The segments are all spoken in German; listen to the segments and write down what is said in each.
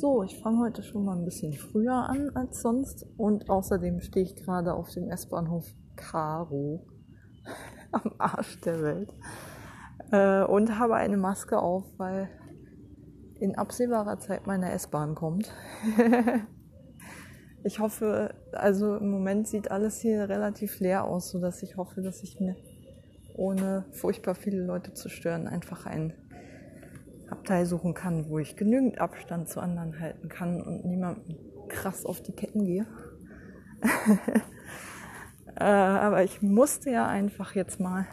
So, ich fange heute schon mal ein bisschen früher an als sonst und außerdem stehe ich gerade auf dem S-Bahnhof Karo am Arsch der Welt äh, und habe eine Maske auf, weil in absehbarer Zeit meine S-Bahn kommt. ich hoffe, also im Moment sieht alles hier relativ leer aus, sodass ich hoffe, dass ich mir ohne furchtbar viele Leute zu stören einfach ein Abteil suchen kann, wo ich genügend Abstand zu anderen halten kann und niemandem krass auf die Ketten gehe. äh, aber ich musste ja einfach jetzt mal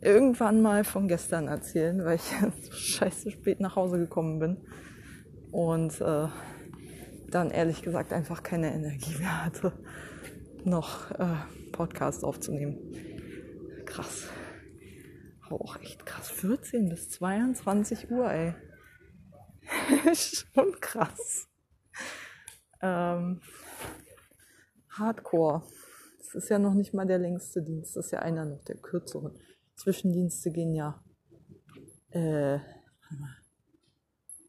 irgendwann mal von gestern erzählen, weil ich so scheiße spät nach Hause gekommen bin und äh, dann ehrlich gesagt einfach keine Energie mehr hatte, noch äh, Podcast aufzunehmen. Krass. Auch echt krass. 14 bis 22 Uhr, ey. Schon krass. Ähm, Hardcore. Das ist ja noch nicht mal der längste Dienst, das ist ja einer noch der kürzeren. Zwischendienste gehen ja äh,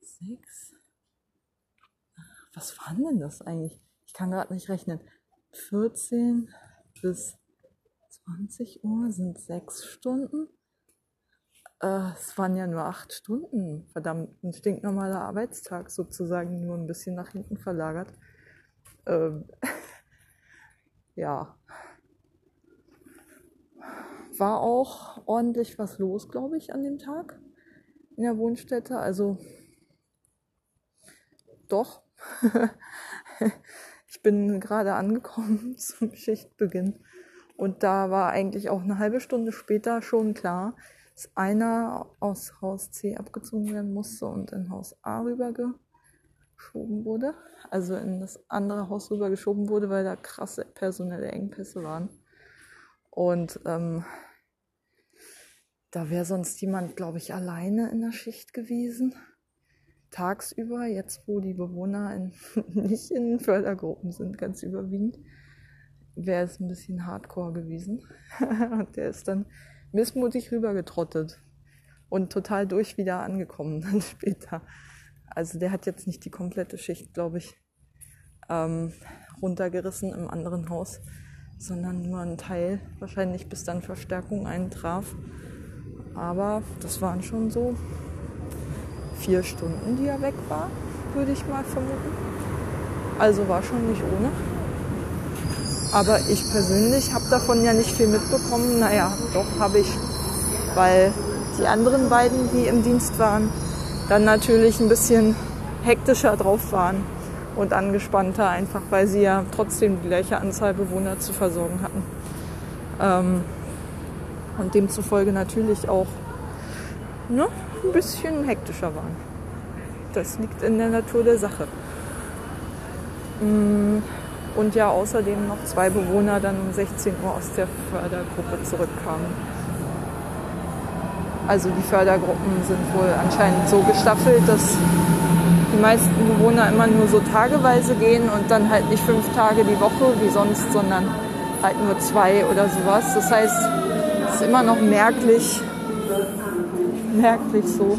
sechs. Was waren denn das eigentlich? Ich kann gerade nicht rechnen. 14 bis 20 Uhr sind sechs Stunden. Äh, es waren ja nur acht Stunden. Verdammt, ein stinknormaler Arbeitstag sozusagen, nur ein bisschen nach hinten verlagert. Ähm, ja. War auch ordentlich was los, glaube ich, an dem Tag in der Wohnstätte. Also doch. ich bin gerade angekommen zum Schichtbeginn. Und da war eigentlich auch eine halbe Stunde später schon klar, dass einer aus Haus C abgezogen werden musste und in Haus A rübergeschoben wurde. Also in das andere Haus rübergeschoben wurde, weil da krasse personelle Engpässe waren. Und ähm, da wäre sonst jemand, glaube ich, alleine in der Schicht gewesen. Tagsüber, jetzt wo die Bewohner in, nicht in Fördergruppen sind, ganz überwiegend, wäre es ein bisschen hardcore gewesen. Und der ist dann missmutig rübergetrottet und total durch wieder angekommen dann später. Also der hat jetzt nicht die komplette Schicht, glaube ich, ähm, runtergerissen im anderen Haus, sondern nur ein Teil, wahrscheinlich bis dann Verstärkung eintraf. Aber das waren schon so vier Stunden, die er weg war, würde ich mal vermuten. Also war schon nicht ohne. Aber ich persönlich habe davon ja nicht viel mitbekommen. Naja, doch habe ich, weil die anderen beiden, die im Dienst waren, dann natürlich ein bisschen hektischer drauf waren und angespannter, einfach weil sie ja trotzdem die gleiche Anzahl Bewohner zu versorgen hatten. Ähm, und demzufolge natürlich auch ne, ein bisschen hektischer waren. Das liegt in der Natur der Sache. Mm und ja außerdem noch zwei Bewohner dann um 16 Uhr aus der Fördergruppe zurückkamen. Also die Fördergruppen sind wohl anscheinend so gestaffelt, dass die meisten Bewohner immer nur so tageweise gehen und dann halt nicht fünf Tage die Woche wie sonst, sondern halt nur zwei oder sowas. Das heißt, es ist immer noch merklich, merklich so,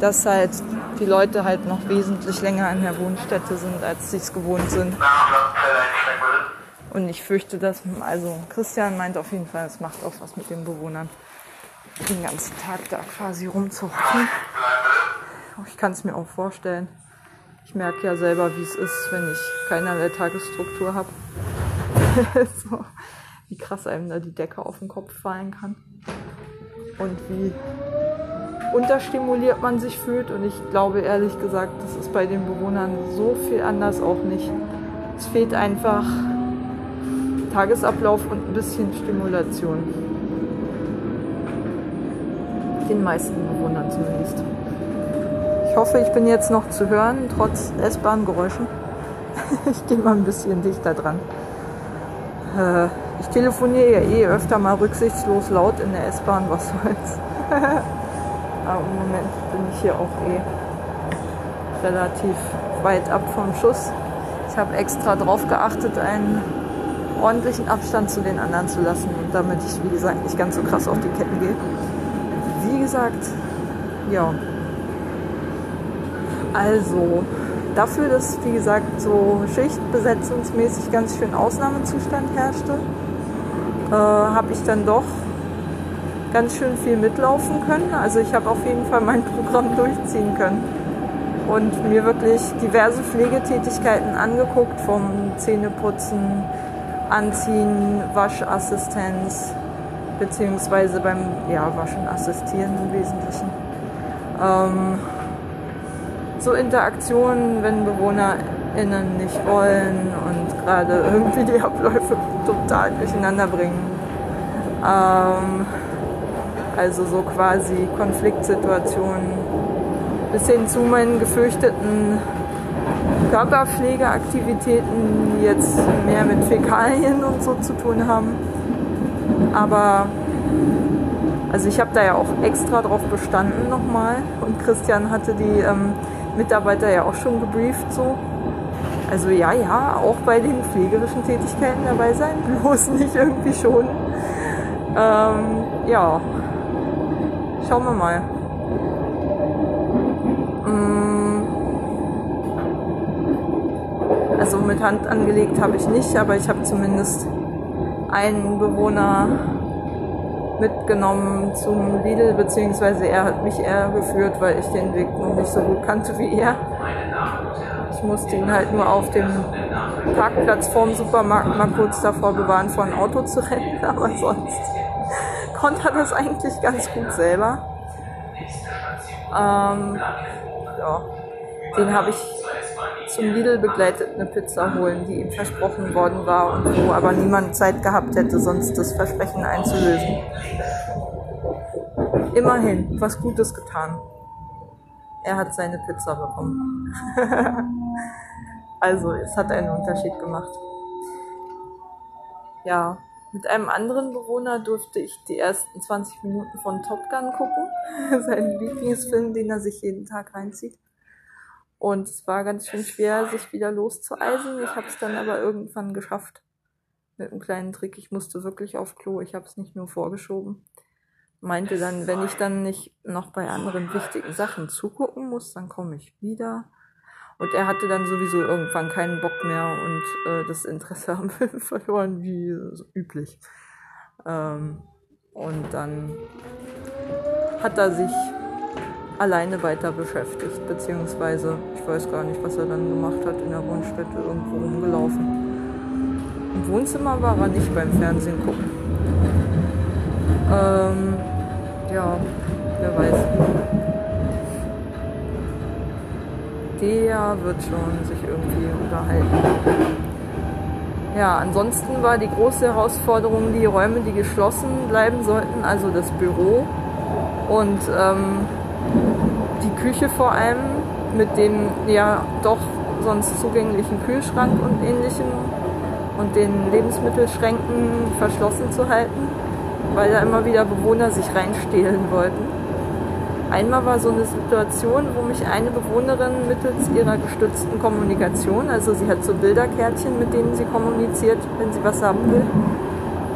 dass halt die Leute halt noch wesentlich länger in der Wohnstätte sind, als sie es gewohnt sind. Und ich fürchte, dass, also Christian meint auf jeden Fall, es macht auch was mit den Bewohnern, den ganzen Tag da quasi rumzuhocken. Ich kann es mir auch vorstellen. Ich merke ja selber, wie es ist, wenn ich keinerlei Tagesstruktur habe. so, wie krass einem da die Decke auf den Kopf fallen kann. Und wie unterstimuliert man sich fühlt. Und ich glaube ehrlich gesagt, das ist bei den Bewohnern so viel anders auch nicht. Es fehlt einfach Tagesablauf und ein bisschen Stimulation. Den meisten Bewohnern zumindest. Ich hoffe, ich bin jetzt noch zu hören, trotz S-Bahn-Geräuschen. ich gehe mal ein bisschen dichter dran. Äh, ich telefoniere ja eh öfter mal rücksichtslos laut in der S-Bahn, was soll's. Aber im Moment bin ich hier auch eh relativ weit ab vom Schuss. Ich habe extra darauf geachtet, einen ordentlichen Abstand zu den anderen zu lassen, damit ich, wie gesagt, nicht ganz so krass auf die Ketten gehe. Wie gesagt, ja. Also, dafür, dass, wie gesagt, so schichtbesetzungsmäßig ganz schön Ausnahmezustand herrschte, äh, habe ich dann doch ganz schön viel mitlaufen können. Also ich habe auf jeden Fall mein Programm durchziehen können und mir wirklich diverse Pflegetätigkeiten angeguckt, vom Zähneputzen, Anziehen, Waschassistenz, beziehungsweise beim ja, Waschen assistieren im Wesentlichen. Ähm, so Interaktionen, wenn BewohnerInnen nicht wollen und gerade irgendwie die Abläufe total durcheinander bringen. Ähm, also so quasi Konfliktsituationen bis hin zu meinen gefürchteten Körperpflegeaktivitäten, die jetzt mehr mit Fäkalien und so zu tun haben. Aber also ich habe da ja auch extra drauf bestanden nochmal und Christian hatte die ähm, Mitarbeiter ja auch schon gebrieft so. Also ja, ja, auch bei den pflegerischen Tätigkeiten dabei sein, bloß nicht irgendwie schon. Ähm, ja, schauen wir mal. Mm. Also mit Hand angelegt habe ich nicht, aber ich habe zumindest einen Bewohner mitgenommen zum Lidl, beziehungsweise er hat mich eher geführt, weil ich den Weg noch nicht so gut kannte wie er. Ich musste ihn halt nur auf dem Parkplatz vorm Supermarkt mal kurz davor bewahren, vor ein Auto zu rennen, aber sonst konnte das eigentlich ganz gut selber. Ähm, ja, den habe ich zum Lidl begleitet eine Pizza holen, die ihm versprochen worden war und wo aber niemand Zeit gehabt hätte, sonst das Versprechen einzulösen. Immerhin, was Gutes getan. Er hat seine Pizza bekommen. also, es hat einen Unterschied gemacht. Ja, mit einem anderen Bewohner durfte ich die ersten 20 Minuten von Top Gun gucken. Sein Lieblingsfilm, den er sich jeden Tag reinzieht. Und es war ganz schön schwer, sich wieder loszueisen. Ich habe es dann aber irgendwann geschafft. Mit einem kleinen Trick. Ich musste wirklich auf Klo. Ich habe es nicht nur vorgeschoben. Meinte dann, wenn ich dann nicht noch bei anderen wichtigen Sachen zugucken muss, dann komme ich wieder. Und er hatte dann sowieso irgendwann keinen Bock mehr und äh, das Interesse am Film verloren, wie so üblich. Ähm, und dann hat er sich alleine weiter beschäftigt, beziehungsweise ich weiß gar nicht, was er dann gemacht hat in der Wohnstätte, irgendwo rumgelaufen. Im Wohnzimmer war er nicht beim Fernsehen gucken. Ähm, ja, wer weiß. Der wird schon sich irgendwie unterhalten. Ja, ansonsten war die große Herausforderung die Räume, die geschlossen bleiben sollten, also das Büro und ähm, die Küche vor allem mit dem ja doch sonst zugänglichen Kühlschrank und ähnlichem und den Lebensmittelschränken verschlossen zu halten, weil da immer wieder Bewohner sich reinstehlen wollten. Einmal war so eine Situation, wo mich eine Bewohnerin mittels ihrer gestützten Kommunikation, also sie hat so Bilderkärtchen, mit denen sie kommuniziert, wenn sie was haben will.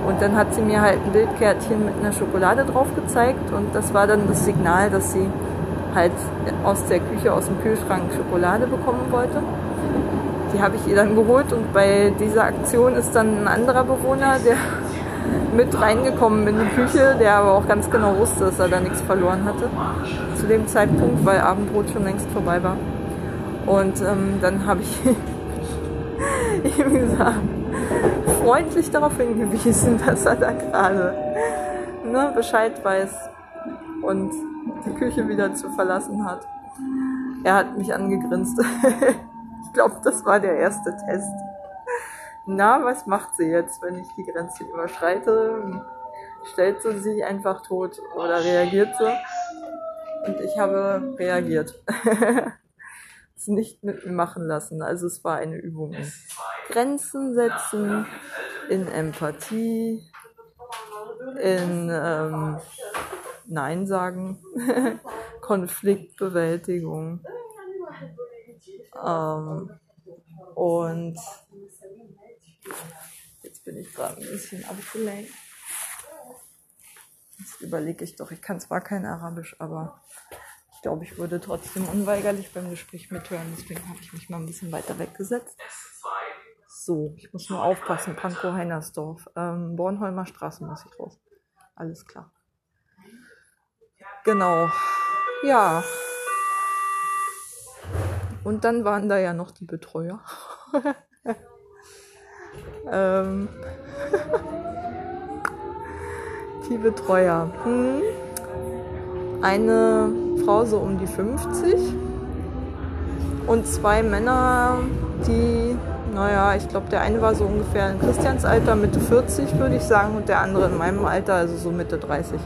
Und dann hat sie mir halt ein Bildkärtchen mit einer Schokolade drauf gezeigt und das war dann das Signal, dass sie halt aus der Küche, aus dem Kühlschrank Schokolade bekommen wollte. Die habe ich ihr dann geholt und bei dieser Aktion ist dann ein anderer Bewohner, der mit reingekommen in die Küche, der aber auch ganz genau wusste, dass er da nichts verloren hatte. Zu dem Zeitpunkt, weil Abendbrot schon längst vorbei war. Und ähm, dann habe ich ihm gesagt, freundlich darauf hingewiesen, dass er da gerade ne, Bescheid weiß und die Küche wieder zu verlassen hat. Er hat mich angegrinst. ich glaube, das war der erste Test. Na, was macht sie jetzt, wenn ich die Grenze überschreite? Stellt sie sich einfach tot oder reagiert sie? Und ich habe reagiert. es nicht mit mir machen lassen. Also es war eine Übung in Grenzen setzen, in Empathie, in ähm, Nein sagen, Konfliktbewältigung. Ähm, und jetzt bin ich gerade ein bisschen abgelenkt. Jetzt überlege ich doch, ich kann zwar kein Arabisch, aber Ich glaube, ich würde trotzdem unweigerlich beim Gespräch mithören, deswegen habe ich mich mal ein bisschen weiter weggesetzt. So, ich muss nur aufpassen, Pankow Heinersdorf. Ähm, Bornholmer Straße muss ich raus. Alles klar. Genau. Ja. Und dann waren da ja noch die Betreuer. ähm. die Betreuer. Hm. Eine Frau so um die 50 und zwei Männer, die, naja, ich glaube, der eine war so ungefähr in Christians Alter, Mitte 40 würde ich sagen, und der andere in meinem Alter, also so Mitte 30.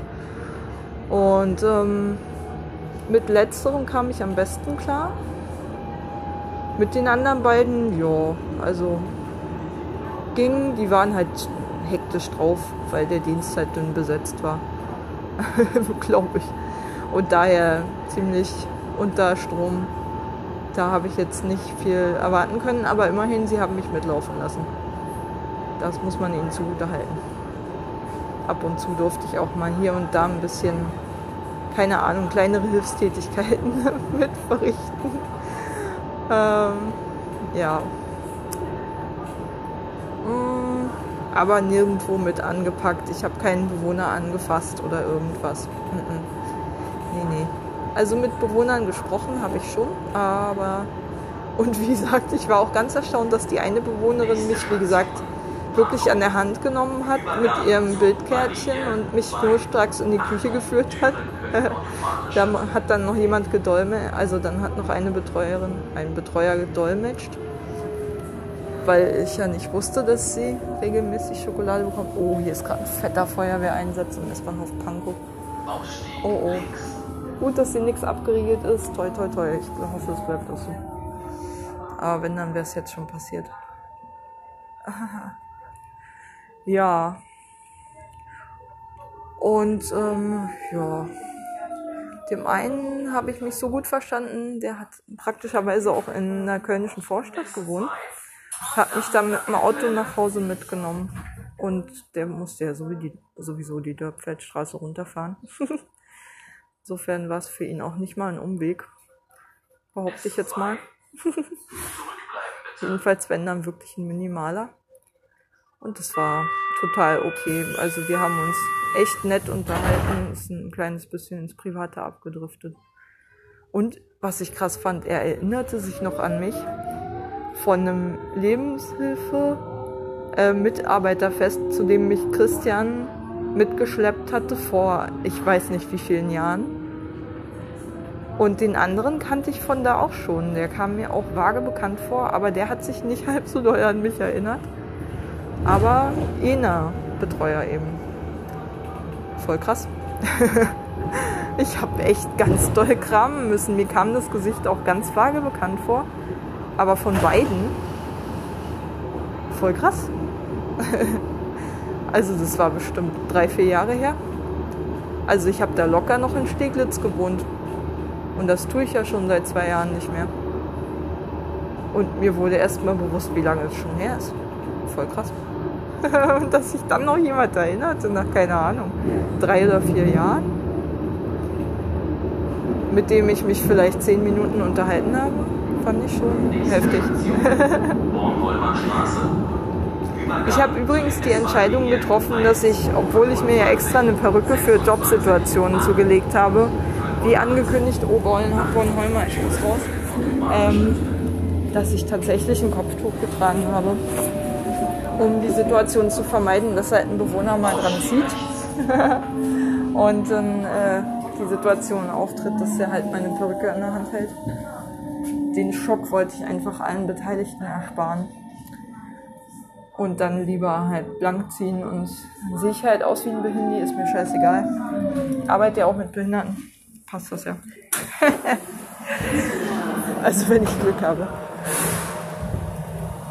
Und ähm, mit letzterem kam ich am besten klar. Mit den anderen beiden, ja, also ging, die waren halt hektisch drauf, weil der Dienst halt dünn besetzt war. Glaube ich. Und daher ziemlich unter Strom. Da habe ich jetzt nicht viel erwarten können, aber immerhin, sie haben mich mitlaufen lassen. Das muss man ihnen zugutehalten. Ab und zu durfte ich auch mal hier und da ein bisschen, keine Ahnung, kleinere Hilfstätigkeiten mit verrichten. Ähm, ja. Mm, aber nirgendwo mit angepackt. Ich habe keinen Bewohner angefasst oder irgendwas. -mm. Nee, nee. Also mit Bewohnern gesprochen habe ich schon, aber und wie gesagt, ich war auch ganz erstaunt, dass die eine Bewohnerin mich, wie gesagt, wirklich an der Hand genommen hat mit ihrem Bildkärtchen und mich schnurstracks in die Küche geführt hat. da hat dann noch jemand gedolmetscht, also dann hat noch eine Betreuerin, ein Betreuer gedolmetscht, weil ich ja nicht wusste, dass sie regelmäßig Schokolade bekommt. Oh, hier ist gerade ein fetter Feuerwehreinsatz im S-Bahnhof Pankow. Oh, oh. Gut, dass hier nichts abgeriegelt ist. Toi, toi, toi. Ich hoffe, es bleibt auch so. Aber wenn, dann wäre es jetzt schon passiert. ja. Und ähm, ja, dem einen habe ich mich so gut verstanden, der hat praktischerweise auch in einer kölnischen Vorstadt gewohnt, hat mich dann mit dem Auto nach Hause mitgenommen und der musste ja sowieso die Dörpfeldstraße runterfahren. Insofern war es für ihn auch nicht mal ein Umweg. Behaupte ich jetzt mal. Jedenfalls, wenn dann wirklich ein minimaler. Und das war total okay. Also wir haben uns echt nett unterhalten, ist ein kleines bisschen ins Private abgedriftet. Und was ich krass fand, er erinnerte sich noch an mich von einem Lebenshilfe äh, Mitarbeiterfest, zu dem mich Christian mitgeschleppt hatte vor ich weiß nicht wie vielen Jahren. Und den anderen kannte ich von da auch schon. Der kam mir auch vage bekannt vor, aber der hat sich nicht halb so doll an mich erinnert. Aber Ena Betreuer eben. Voll krass. ich habe echt ganz doll kramen müssen. Mir kam das Gesicht auch ganz vage bekannt vor. Aber von beiden voll krass. Also das war bestimmt drei, vier Jahre her. Also ich habe da locker noch in Steglitz gewohnt. Und das tue ich ja schon seit zwei Jahren nicht mehr. Und mir wurde erst mal bewusst, wie lange es schon her ist. Voll krass. Und dass sich dann noch jemand erinnerte, nach keine Ahnung, drei oder vier Jahren, mit dem ich mich vielleicht zehn Minuten unterhalten habe, fand ich schon heftig. Ich habe übrigens die Entscheidung getroffen, dass ich, obwohl ich mir ja extra eine Perücke für Jobsituationen zugelegt habe, wie angekündigt, oh Bornholmer, ich muss raus, ähm, dass ich tatsächlich ein Kopftuch getragen habe, um die Situation zu vermeiden, dass halt ein Bewohner mal dran zieht und dann äh, die Situation auftritt, dass er halt meine Perücke in der Hand hält. Den Schock wollte ich einfach allen Beteiligten ersparen und dann lieber halt blank ziehen und dann sehe ich halt aus wie ein Behindi, ist mir scheißegal. Arbeite ja auch mit Behinderten, passt das ja. also wenn ich Glück habe.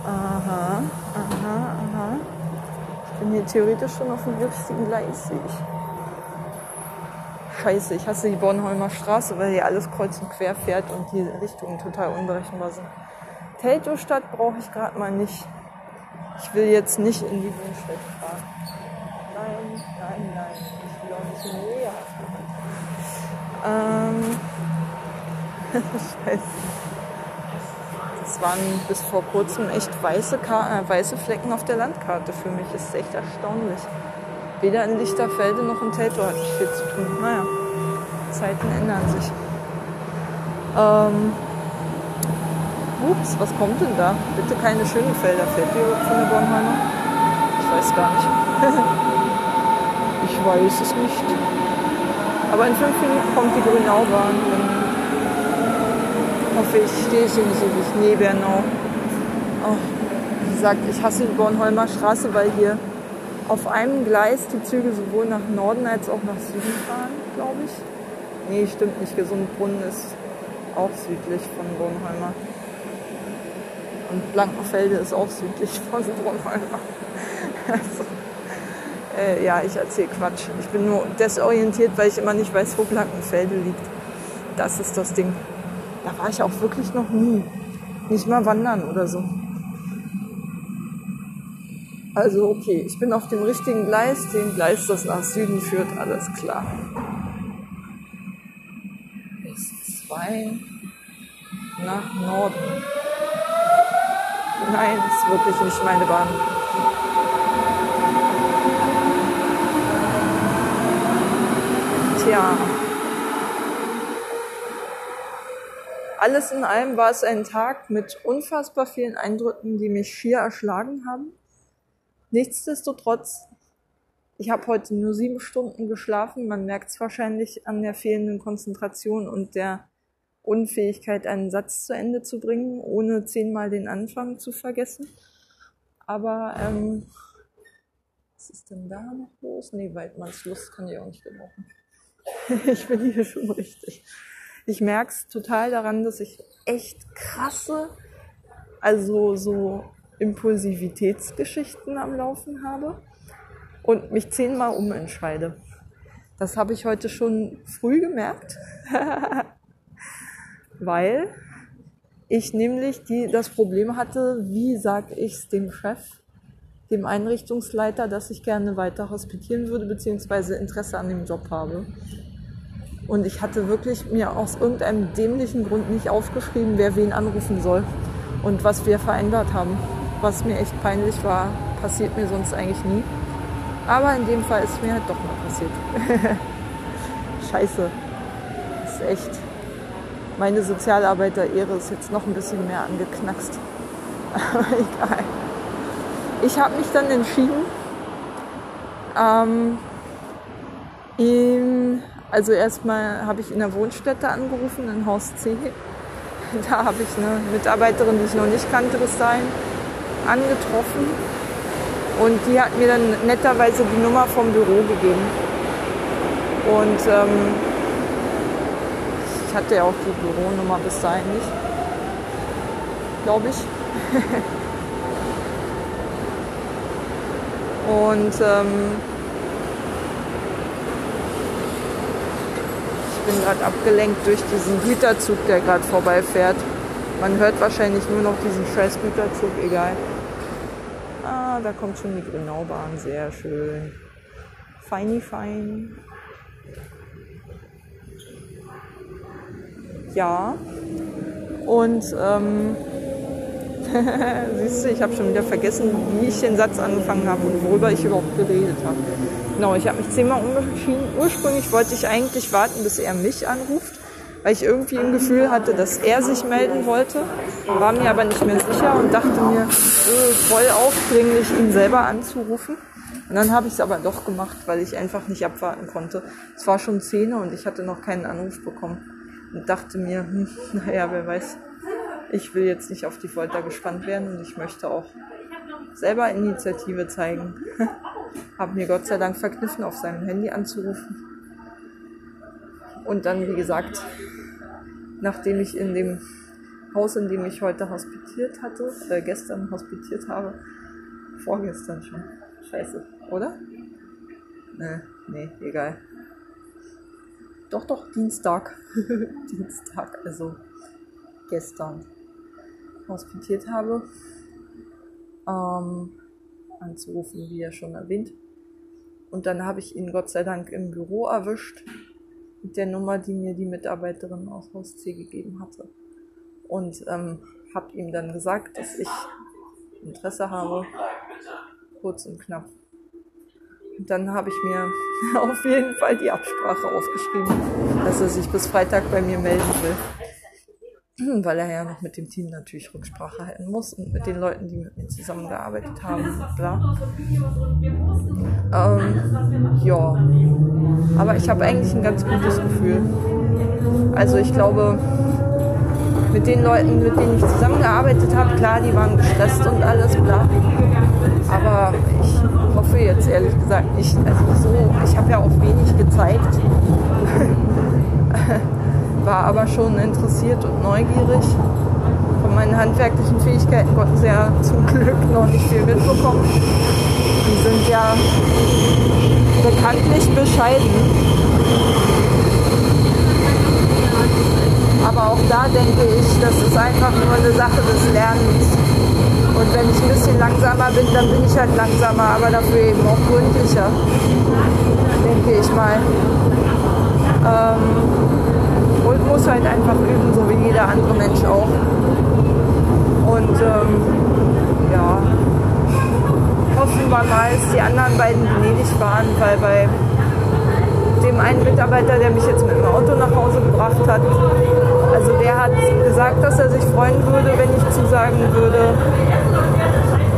Aha, aha, aha. Ich bin hier theoretisch schon auf dem richtigen Gleis, sehe ich. Scheiße, ich hasse die Bornholmer Straße, weil hier alles kreuz und quer fährt und die Richtungen total unberechenbar sind. Teltow-Stadt brauche ich gerade mal nicht. Ich will jetzt nicht in die Wohnstadt fahren. Nein, nein, nein. Ich will auch nicht in die Nähe ähm, Scheiße. Das waren bis vor kurzem echt weiße, Ka äh, weiße Flecken auf der Landkarte für mich. Das ist echt erstaunlich. Weder in Lichterfelde noch in Teltow hatte ich viel zu tun. Naja, Zeiten ändern sich. Ähm, ups, was kommt denn da? Bitte keine schönen Felder. Fällt die überhaupt von der Bornheimer? Ich weiß gar nicht. ich weiß es nicht. Aber in fünf Minuten kommt die Grünaubahn. Dann hoffe ich, stehe ich hier nicht ewig. Nee, Bernau. Oh, wie gesagt, ich hasse die Bornholmer Straße, weil hier auf einem Gleis die Züge sowohl nach Norden als auch nach Süden fahren, glaube ich. Nee, stimmt nicht. Gesundbrunnen ist auch südlich von Bornholmer. Und Blankenfelde ist auch südlich von Bornholmer. Also, äh, ja, ich erzähle Quatsch. Ich bin nur desorientiert, weil ich immer nicht weiß, wo Blankenfelde liegt. Das ist das Ding. Da war ich auch wirklich noch nie. Nicht mal wandern oder so. Also okay, ich bin auf dem richtigen Gleis, dem Gleis, das nach Süden führt, alles klar. S2 nach Norden. Nein, ist wirklich nicht meine Bahn. Tja. Alles in allem war es ein Tag mit unfassbar vielen Eindrücken, die mich schier erschlagen haben. Nichtsdestotrotz, ich habe heute nur sieben Stunden geschlafen. Man merkt es wahrscheinlich an der fehlenden Konzentration und der Unfähigkeit, einen Satz zu Ende zu bringen, ohne zehnmal den Anfang zu vergessen. Aber ähm, was ist denn da noch los? Nee, Weidmanns Lust kann ich auch nicht gebrauchen. ich bin hier schon richtig. Ich merke es total daran, dass ich echt krasse, also so Impulsivitätsgeschichten am Laufen habe und mich zehnmal umentscheide. Das habe ich heute schon früh gemerkt, weil ich nämlich die, das Problem hatte, wie sage ich es dem Chef, dem Einrichtungsleiter, dass ich gerne weiter hospitieren würde, beziehungsweise Interesse an dem Job habe. Und ich hatte wirklich mir aus irgendeinem dämlichen Grund nicht aufgeschrieben, wer wen anrufen soll und was wir vereinbart haben was mir echt peinlich war. Passiert mir sonst eigentlich nie. Aber in dem Fall ist mir halt doch mal passiert. Scheiße. Das ist echt. Meine Sozialarbeiter-Ehre ist jetzt noch ein bisschen mehr angeknackst. Aber egal. Ich habe mich dann entschieden, ähm, ihn, also erstmal habe ich in der Wohnstätte angerufen, in Haus C. Da habe ich eine Mitarbeiterin, die ich noch nicht kannte bis dahin angetroffen und die hat mir dann netterweise die Nummer vom Büro gegeben. Und ähm, ich hatte ja auch die Büronummer bis dahin nicht, glaube ich. und ähm, ich bin gerade abgelenkt durch diesen Güterzug, der gerade vorbeifährt. Man hört wahrscheinlich nur noch diesen scheiß Güterzug, egal. Da kommt schon die Grünaubahn, sehr schön. Feini fein. Ja. Und ähm, siehst du, ich habe schon wieder vergessen, wie ich den Satz angefangen habe und worüber ich überhaupt geredet habe. Genau, ich habe mich zehnmal umgeschieden. Ursprünglich wollte ich eigentlich warten, bis er mich anruft weil ich irgendwie ein Gefühl hatte, dass er sich melden wollte, war mir aber nicht mehr sicher und dachte mir, äh, voll aufdringlich, ihn selber anzurufen. Und dann habe ich es aber doch gemacht, weil ich einfach nicht abwarten konnte. Es war schon 10 und ich hatte noch keinen Anruf bekommen und dachte mir, hm, naja, wer weiß, ich will jetzt nicht auf die Folter gespannt werden und ich möchte auch selber Initiative zeigen. habe mir Gott sei Dank verkniffen, auf seinem Handy anzurufen. Und dann, wie gesagt, nachdem ich in dem Haus, in dem ich heute hospitiert hatte, äh, gestern hospitiert habe, vorgestern schon. Scheiße, oder? Nee, nee, egal. Doch, doch, Dienstag. Dienstag, also gestern hospitiert habe. Ähm, anzurufen, wie ja schon erwähnt. Und dann habe ich ihn Gott sei Dank im Büro erwischt mit der Nummer, die mir die Mitarbeiterin aus Haus C gegeben hatte. Und ähm, habe ihm dann gesagt, dass ich Interesse habe. Kurz und knapp. Und dann habe ich mir auf jeden Fall die Absprache aufgeschrieben, dass er sich bis Freitag bei mir melden will. Weil er ja noch mit dem Team natürlich Rücksprache halten muss und mit den Leuten, die mit mir zusammengearbeitet haben. Bla. Ähm, ja. Aber ich habe eigentlich ein ganz gutes Gefühl. Also ich glaube, mit den Leuten, mit denen ich zusammengearbeitet habe, klar, die waren gestresst und alles, bla. Aber ich hoffe jetzt ehrlich gesagt nicht. Also so, ich habe ja auch wenig gezeigt. War aber schon interessiert und neugierig. Von meinen handwerklichen Fähigkeiten konnten sie ja zum Glück noch nicht viel mitbekommen. Die sind ja bekanntlich bescheiden. Aber auch da denke ich, das ist einfach nur eine Sache des Lernens. Und wenn ich ein bisschen langsamer bin, dann bin ich halt langsamer, aber dafür eben auch gründlicher, denke ich mal. Ähm, muss halt einfach üben, so wie jeder andere Mensch auch. Und ähm, ja, hoffen wir mal, dass die anderen beiden gnädig waren, weil bei dem einen Mitarbeiter, der mich jetzt mit dem Auto nach Hause gebracht hat, also der hat gesagt, dass er sich freuen würde, wenn ich zusagen würde.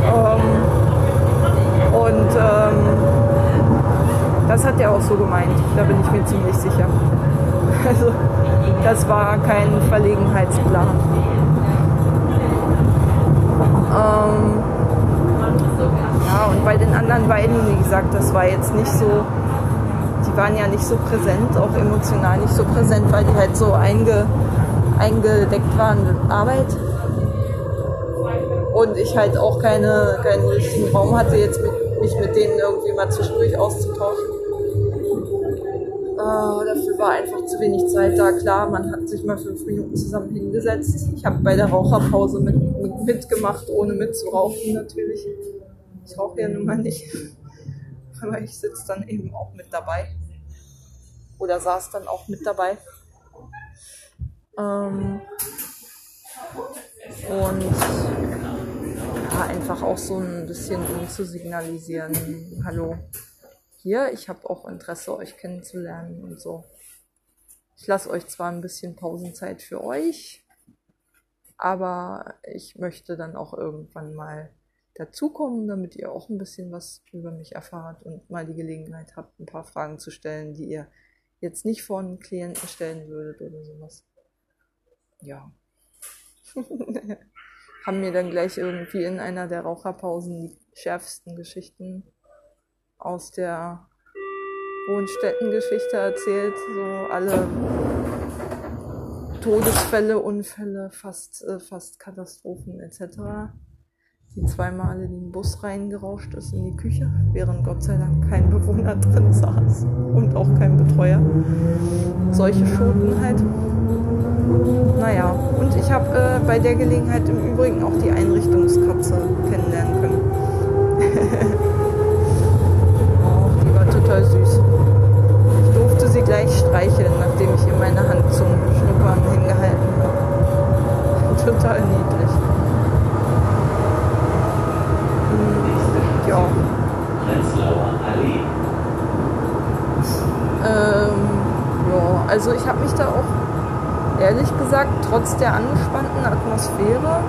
Ähm, und ähm, das hat er auch so gemeint, da bin ich mir ziemlich sicher. Also das war kein Verlegenheitsplan. Ähm, ja, und bei den anderen beiden, wie gesagt, das war jetzt nicht so die waren ja nicht so präsent, auch emotional nicht so präsent, weil die halt so einge, eingedeckt waren mit Arbeit. Und ich halt auch keine, keinen richtigen Raum hatte, jetzt mit, mich mit denen irgendwie mal zwischendurch auszutauschen. Äh, dafür war einfach wenig Zeit da. Klar, man hat sich mal fünf Minuten zusammen hingesetzt. Ich habe bei der Raucherpause mit, mit, mitgemacht, ohne mitzurauchen natürlich. Ich rauche ja nun mal nicht. Aber ich sitze dann eben auch mit dabei oder saß dann auch mit dabei. Ähm, und ja, einfach auch so ein bisschen um zu signalisieren, hallo, hier, ich habe auch Interesse, euch kennenzulernen und so. Ich lasse euch zwar ein bisschen Pausenzeit für euch, aber ich möchte dann auch irgendwann mal dazukommen, damit ihr auch ein bisschen was über mich erfahrt und mal die Gelegenheit habt, ein paar Fragen zu stellen, die ihr jetzt nicht vor einen Klienten stellen würdet oder sowas. Ja. Haben mir dann gleich irgendwie in einer der Raucherpausen die schärfsten Geschichten aus der Wohnstättengeschichte erzählt. So alle Todesfälle, Unfälle, fast, äh, fast Katastrophen etc die zwei Male den Bus reingerauscht ist in die Küche, während Gott sei Dank kein Bewohner drin saß und auch kein Betreuer. Solche Schoten halt. Naja, und ich habe äh, bei der Gelegenheit im Übrigen auch die Einrichtungskatze kennenlernen können. oh, die war total süß. Ich durfte sie gleich streicheln, nachdem ich ihr meine Hand zum Schnuppern hingehalten habe. Total niedlich. ja. Ähm, ja, also ich habe mich da auch ehrlich gesagt trotz der angespannten Atmosphäre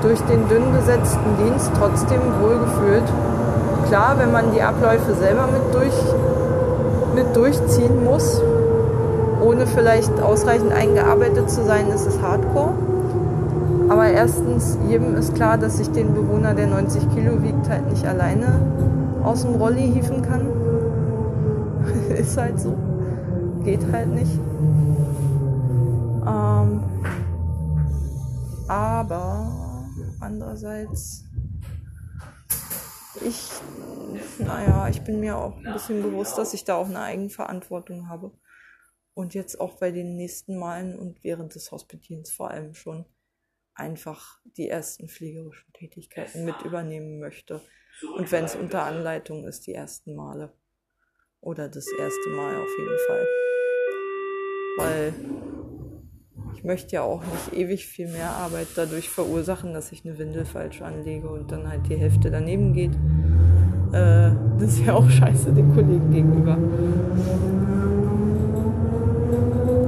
durch den dünn besetzten Dienst trotzdem wohlgefühlt. Klar, wenn man die Abläufe selber mit, durch, mit durchziehen muss, ohne vielleicht ausreichend eingearbeitet zu sein, ist es hardcore. Aber erstens, jedem ist klar, dass ich den Bewohner, der 90 Kilo wiegt, halt nicht alleine aus dem Rolli hieven kann. ist halt so. Geht halt nicht. Ähm, aber andererseits, ich, naja, ich bin mir auch ein bisschen bewusst, dass ich da auch eine Eigenverantwortung habe. Und jetzt auch bei den nächsten Malen und während des Hospitierens vor allem schon einfach die ersten pflegerischen Tätigkeiten mit übernehmen möchte. Und wenn es unter Anleitung ist, die ersten Male. Oder das erste Mal auf jeden Fall. weil ich möchte ja auch nicht ewig viel mehr Arbeit dadurch verursachen, dass ich eine Windel falsch anlege und dann halt die Hälfte daneben geht. Äh, das ist ja auch scheiße den Kollegen gegenüber.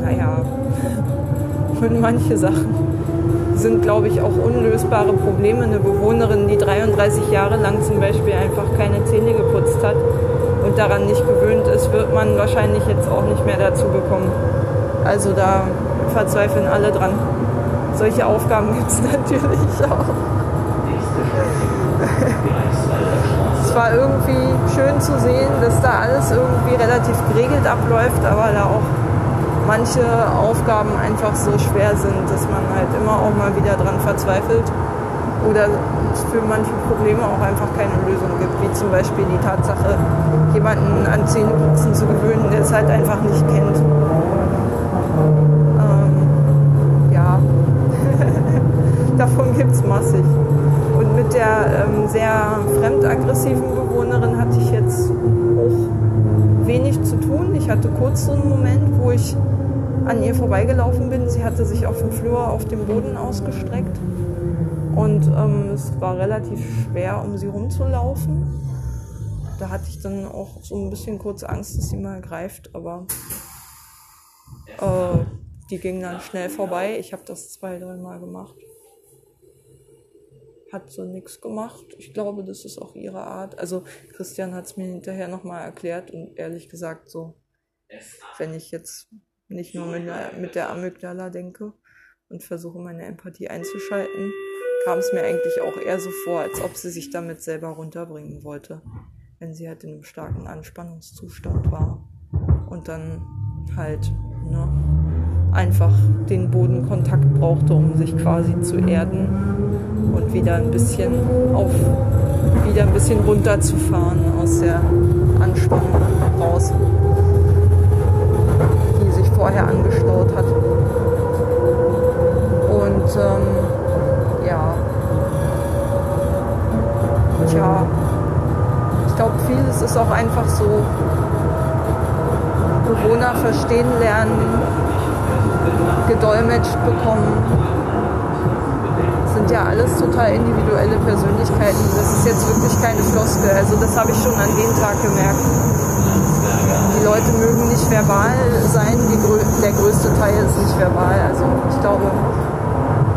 Naja, und manche Sachen sind, glaube ich, auch unlösbare Probleme. Eine Bewohnerin, die 33 Jahre lang zum Beispiel einfach keine Zähne geputzt hat und daran nicht gewöhnt ist, wird man wahrscheinlich jetzt auch nicht mehr dazu bekommen. Also da verzweifeln alle dran. Solche Aufgaben gibt es natürlich auch. es war irgendwie schön zu sehen, dass da alles irgendwie relativ geregelt abläuft, aber da auch manche Aufgaben einfach so schwer sind, dass man halt immer auch mal wieder dran verzweifelt oder es für manche Probleme auch einfach keine Lösung gibt, wie zum Beispiel die Tatsache, jemanden an Zähneputzen zu gewöhnen, der es halt einfach nicht kennt. Davon gibt es massig. Und mit der ähm, sehr fremdaggressiven Bewohnerin hatte ich jetzt auch wenig zu tun. Ich hatte kurz so einen Moment, wo ich an ihr vorbeigelaufen bin. Sie hatte sich auf dem Flur auf dem Boden ausgestreckt. Und ähm, es war relativ schwer, um sie rumzulaufen. Da hatte ich dann auch so ein bisschen kurz Angst, dass sie mal greift, aber äh, die ging dann schnell vorbei. Ich habe das zwei, dreimal gemacht hat so nichts gemacht. Ich glaube, das ist auch ihre Art. Also Christian hat es mir hinterher nochmal erklärt und ehrlich gesagt so, wenn ich jetzt nicht nur mit der, mit der Amygdala denke und versuche meine Empathie einzuschalten, kam es mir eigentlich auch eher so vor, als ob sie sich damit selber runterbringen wollte, wenn sie halt in einem starken Anspannungszustand war und dann halt ne, einfach den Bodenkontakt brauchte, um sich quasi zu erden und wieder ein bisschen auf, wieder ein bisschen runterzufahren aus der Anspannung raus, die sich vorher angestaut hat. Und ähm, ja, tja, ich glaube, vieles ist auch einfach so Bewohner verstehen lernen, gedolmetscht bekommen. Das sind ja alles total individuelle Persönlichkeiten. Das ist jetzt wirklich keine Floskel. Also das habe ich schon an dem Tag gemerkt. Die Leute mögen nicht verbal sein, Grö der größte Teil ist nicht verbal. Also ich glaube,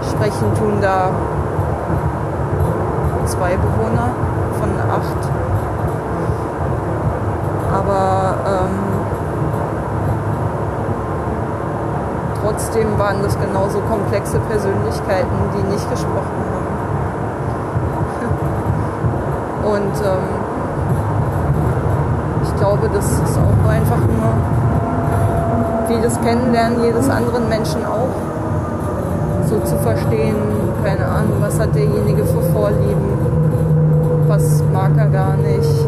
sprechen tun da zwei Bewohner von acht. Aber ähm, trotzdem waren das genauso komplexe Persönlichkeiten, die nicht gesprochen haben. Und ähm, ich glaube, das ist auch einfach nur wie das Kennenlernen jedes anderen Menschen auch. So zu verstehen, keine Ahnung, was hat derjenige für Vorlieben, was mag er gar nicht.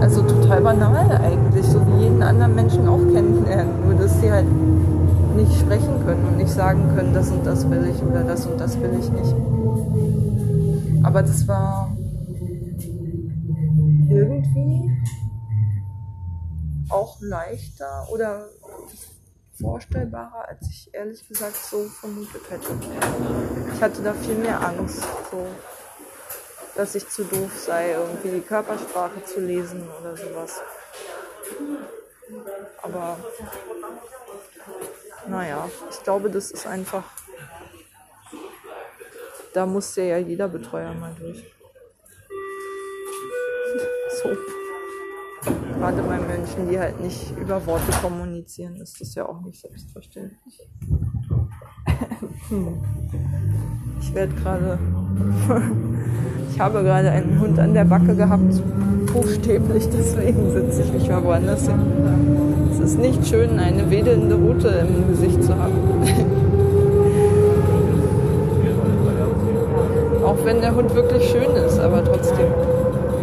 Also total banal eigentlich, so wie jeden anderen Menschen auch kennenlernen, nur dass sie halt nicht sprechen können und nicht sagen können, das und das will ich oder das und das will ich nicht. Aber das war irgendwie auch leichter oder vorstellbarer, als ich ehrlich gesagt so vermutet hätte. Ich hatte da viel mehr Angst, so, dass ich zu doof sei, irgendwie die Körpersprache zu lesen oder sowas. Aber naja, ich glaube, das ist einfach, da musste ja jeder Betreuer mal durch. So. Gerade bei Menschen, die halt nicht über Worte kommunizieren, ist das ja auch nicht selbstverständlich. Hm. Ich werde gerade, ich habe gerade einen Hund an der Backe gehabt, buchstäblich, deswegen sitze ich mich mal woanders hin. Es ist nicht schön, eine wedelnde Rute im Gesicht zu haben. Auch wenn der Hund wirklich schön ist, aber trotzdem.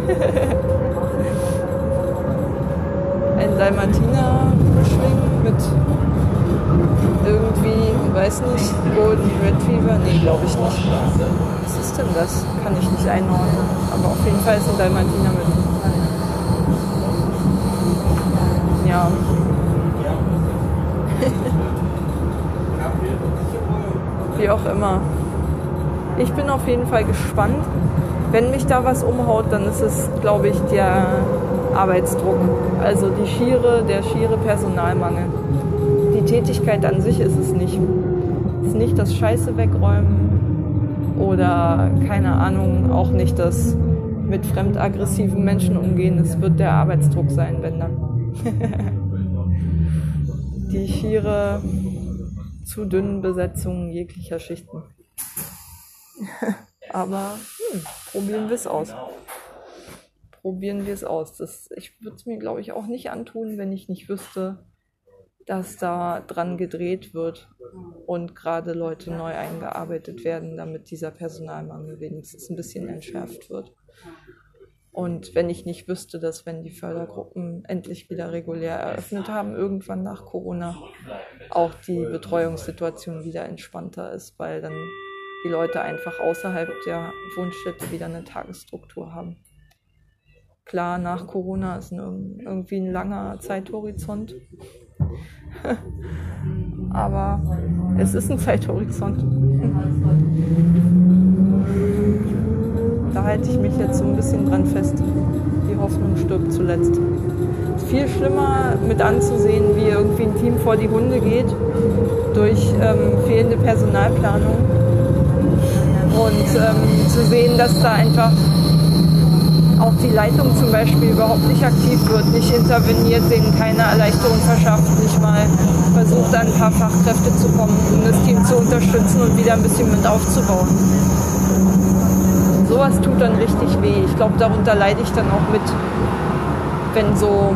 Ein Dalmatiner-Mischling mit irgendwie, weiß nicht, Golden Retriever? Nee, glaube ich nicht. Was ist denn das? Kann ich nicht einordnen. Aber auf jeden Fall ist ein Dalmatiner mit. Ja. Wie auch immer. Ich bin auf jeden Fall gespannt. Wenn mich da was umhaut, dann ist es, glaube ich, der Arbeitsdruck. Also die schiere, der schiere Personalmangel. Tätigkeit an sich ist es nicht. Es ist nicht das Scheiße wegräumen oder keine Ahnung, auch nicht das mit fremdaggressiven Menschen umgehen. Es wird der Arbeitsdruck sein, wenn dann. die schiere zu dünnen Besetzung jeglicher Schichten. Aber hm, probieren wir es aus. Probieren wir es aus. Das, ich würde es mir, glaube ich, auch nicht antun, wenn ich nicht wüsste, dass da dran gedreht wird und gerade Leute neu eingearbeitet werden, damit dieser Personalmangel wenigstens ein bisschen entschärft wird. Und wenn ich nicht wüsste, dass wenn die Fördergruppen endlich wieder regulär eröffnet haben, irgendwann nach Corona, auch die Betreuungssituation wieder entspannter ist, weil dann die Leute einfach außerhalb der Wohnstätte wieder eine Tagesstruktur haben. Klar, nach Corona ist irgendwie ein langer Zeithorizont. Aber es ist ein Zeithorizont. da halte ich mich jetzt so ein bisschen dran fest. Die Hoffnung stirbt zuletzt. Es ist viel schlimmer mit anzusehen, wie irgendwie ein Team vor die Hunde geht durch ähm, fehlende Personalplanung und ähm, zu sehen, dass da einfach auch die Leitung zum Beispiel überhaupt nicht aktiv wird, nicht interveniert, denen keine Erleichterung verschafft, nicht mal versucht, an ein paar Fachkräfte zu kommen, um das Team zu unterstützen und wieder ein bisschen mit aufzubauen sowas tut dann richtig weh. Ich glaube, darunter leide ich dann auch mit, wenn so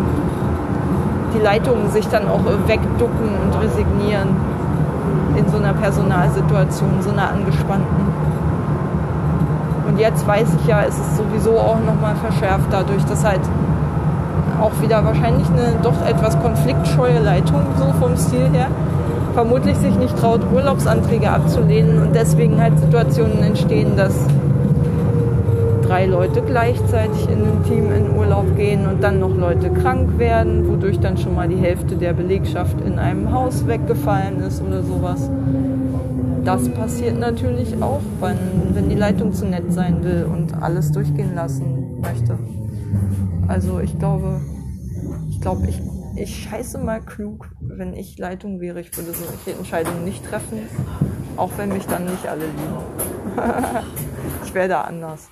die Leitungen sich dann auch wegducken und resignieren in so einer Personalsituation, so einer angespannten. Und jetzt weiß ich ja, ist es sowieso auch nochmal verschärft dadurch, dass halt auch wieder wahrscheinlich eine doch etwas konfliktscheue Leitung, so vom Stil her, vermutlich sich nicht traut, Urlaubsanträge abzulehnen und deswegen halt Situationen entstehen, dass drei Leute gleichzeitig in einem Team in Urlaub gehen und dann noch Leute krank werden, wodurch dann schon mal die Hälfte der Belegschaft in einem Haus weggefallen ist oder sowas. Das passiert natürlich auch, wenn, wenn die Leitung zu nett sein will und alles durchgehen lassen möchte. Also ich glaube, ich glaube, ich, ich scheiße mal klug, wenn ich Leitung wäre. Ich würde solche Entscheidungen nicht treffen, auch wenn mich dann nicht alle lieben. ich wäre da anders.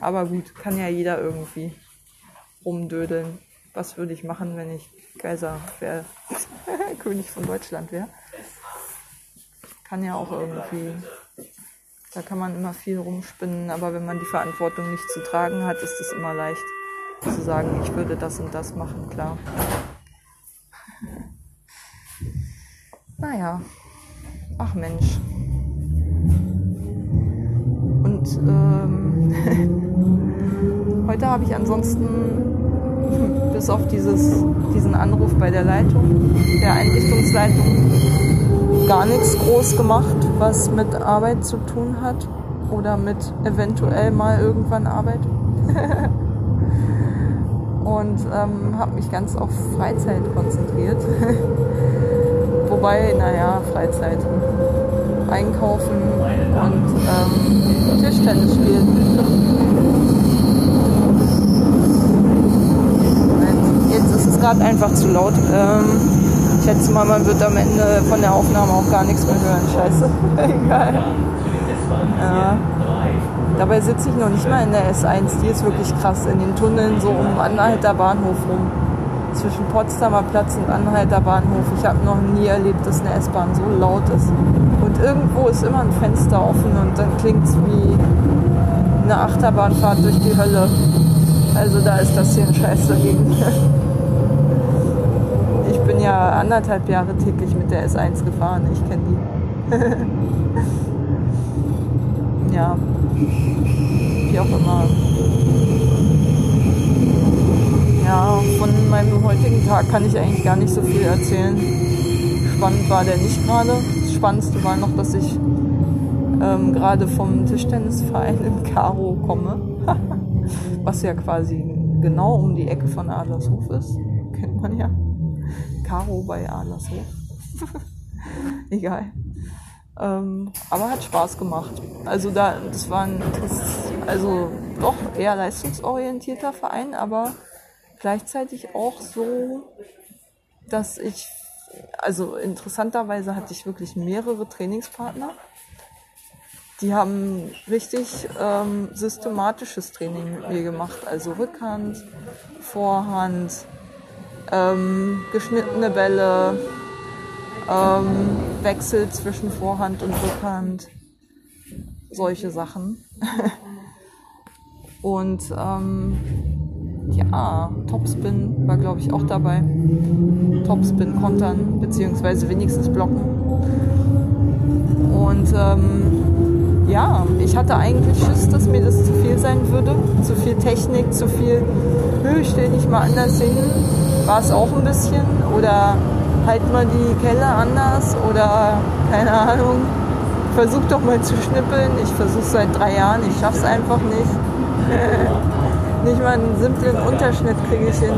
Aber gut, kann ja jeder irgendwie rumdödeln. Was würde ich machen, wenn ich Kaiser wäre, König von Deutschland wäre? Kann ja auch irgendwie, da kann man immer viel rumspinnen, aber wenn man die Verantwortung nicht zu tragen hat, ist es immer leicht zu sagen, ich würde das und das machen, klar. naja, ach Mensch. Und ähm, Heute habe ich ansonsten bis auf dieses, diesen Anruf bei der Leitung, der Einrichtungsleitung, gar nichts groß gemacht, was mit Arbeit zu tun hat oder mit eventuell mal irgendwann Arbeit. und ähm, habe mich ganz auf Freizeit konzentriert. Wobei, naja, Freizeit. Einkaufen und ähm, Tischtennis spielen. gerade einfach zu laut. Ähm, ich schätze mal, man wird am Ende von der Aufnahme auch gar nichts mehr hören. Scheiße. Egal. Ja. Dabei sitze ich noch nicht mal in der S1. Die ist wirklich krass. In den Tunneln so um Anhalter Bahnhof rum. Zwischen Potsdamer Platz und Anhalter Bahnhof. Ich habe noch nie erlebt, dass eine S-Bahn so laut ist. Und irgendwo ist immer ein Fenster offen und dann klingt es wie eine Achterbahnfahrt durch die Hölle. Also da ist das hier ein Scheiß dagegen. bin ja anderthalb Jahre täglich mit der S1 gefahren. Ich kenne die. ja. Wie auch immer. Ja, von meinem heutigen Tag kann ich eigentlich gar nicht so viel erzählen. Spannend war der nicht gerade. Das Spannendste war noch, dass ich ähm, gerade vom Tischtennisverein in Karo komme. Was ja quasi genau um die Ecke von Adlershof ist. Kennt man ja. Caro bei Adlershof. Egal. Ähm, aber hat Spaß gemacht. Also da, das war ein, also doch eher leistungsorientierter Verein, aber gleichzeitig auch so, dass ich, also interessanterweise hatte ich wirklich mehrere Trainingspartner. Die haben richtig ähm, systematisches Training mit mir gemacht, also Rückhand, Vorhand, ähm, geschnittene Bälle, ähm, Wechsel zwischen Vorhand und Rückhand, solche Sachen. und ähm, ja, Topspin war glaube ich auch dabei. Topspin kontern, beziehungsweise wenigstens blocken. Und ähm, ja, ich hatte eigentlich Schiss, dass mir das zu viel sein würde. Zu viel Technik, zu viel, Höhe, stell dich mal anders hin. War es auch ein bisschen. Oder halt mal die Kelle anders oder keine Ahnung. Versuch doch mal zu schnippeln. Ich versuche seit drei Jahren, ich schaff's einfach nicht. nicht mal einen simplen Unterschnitt kriege ich hin.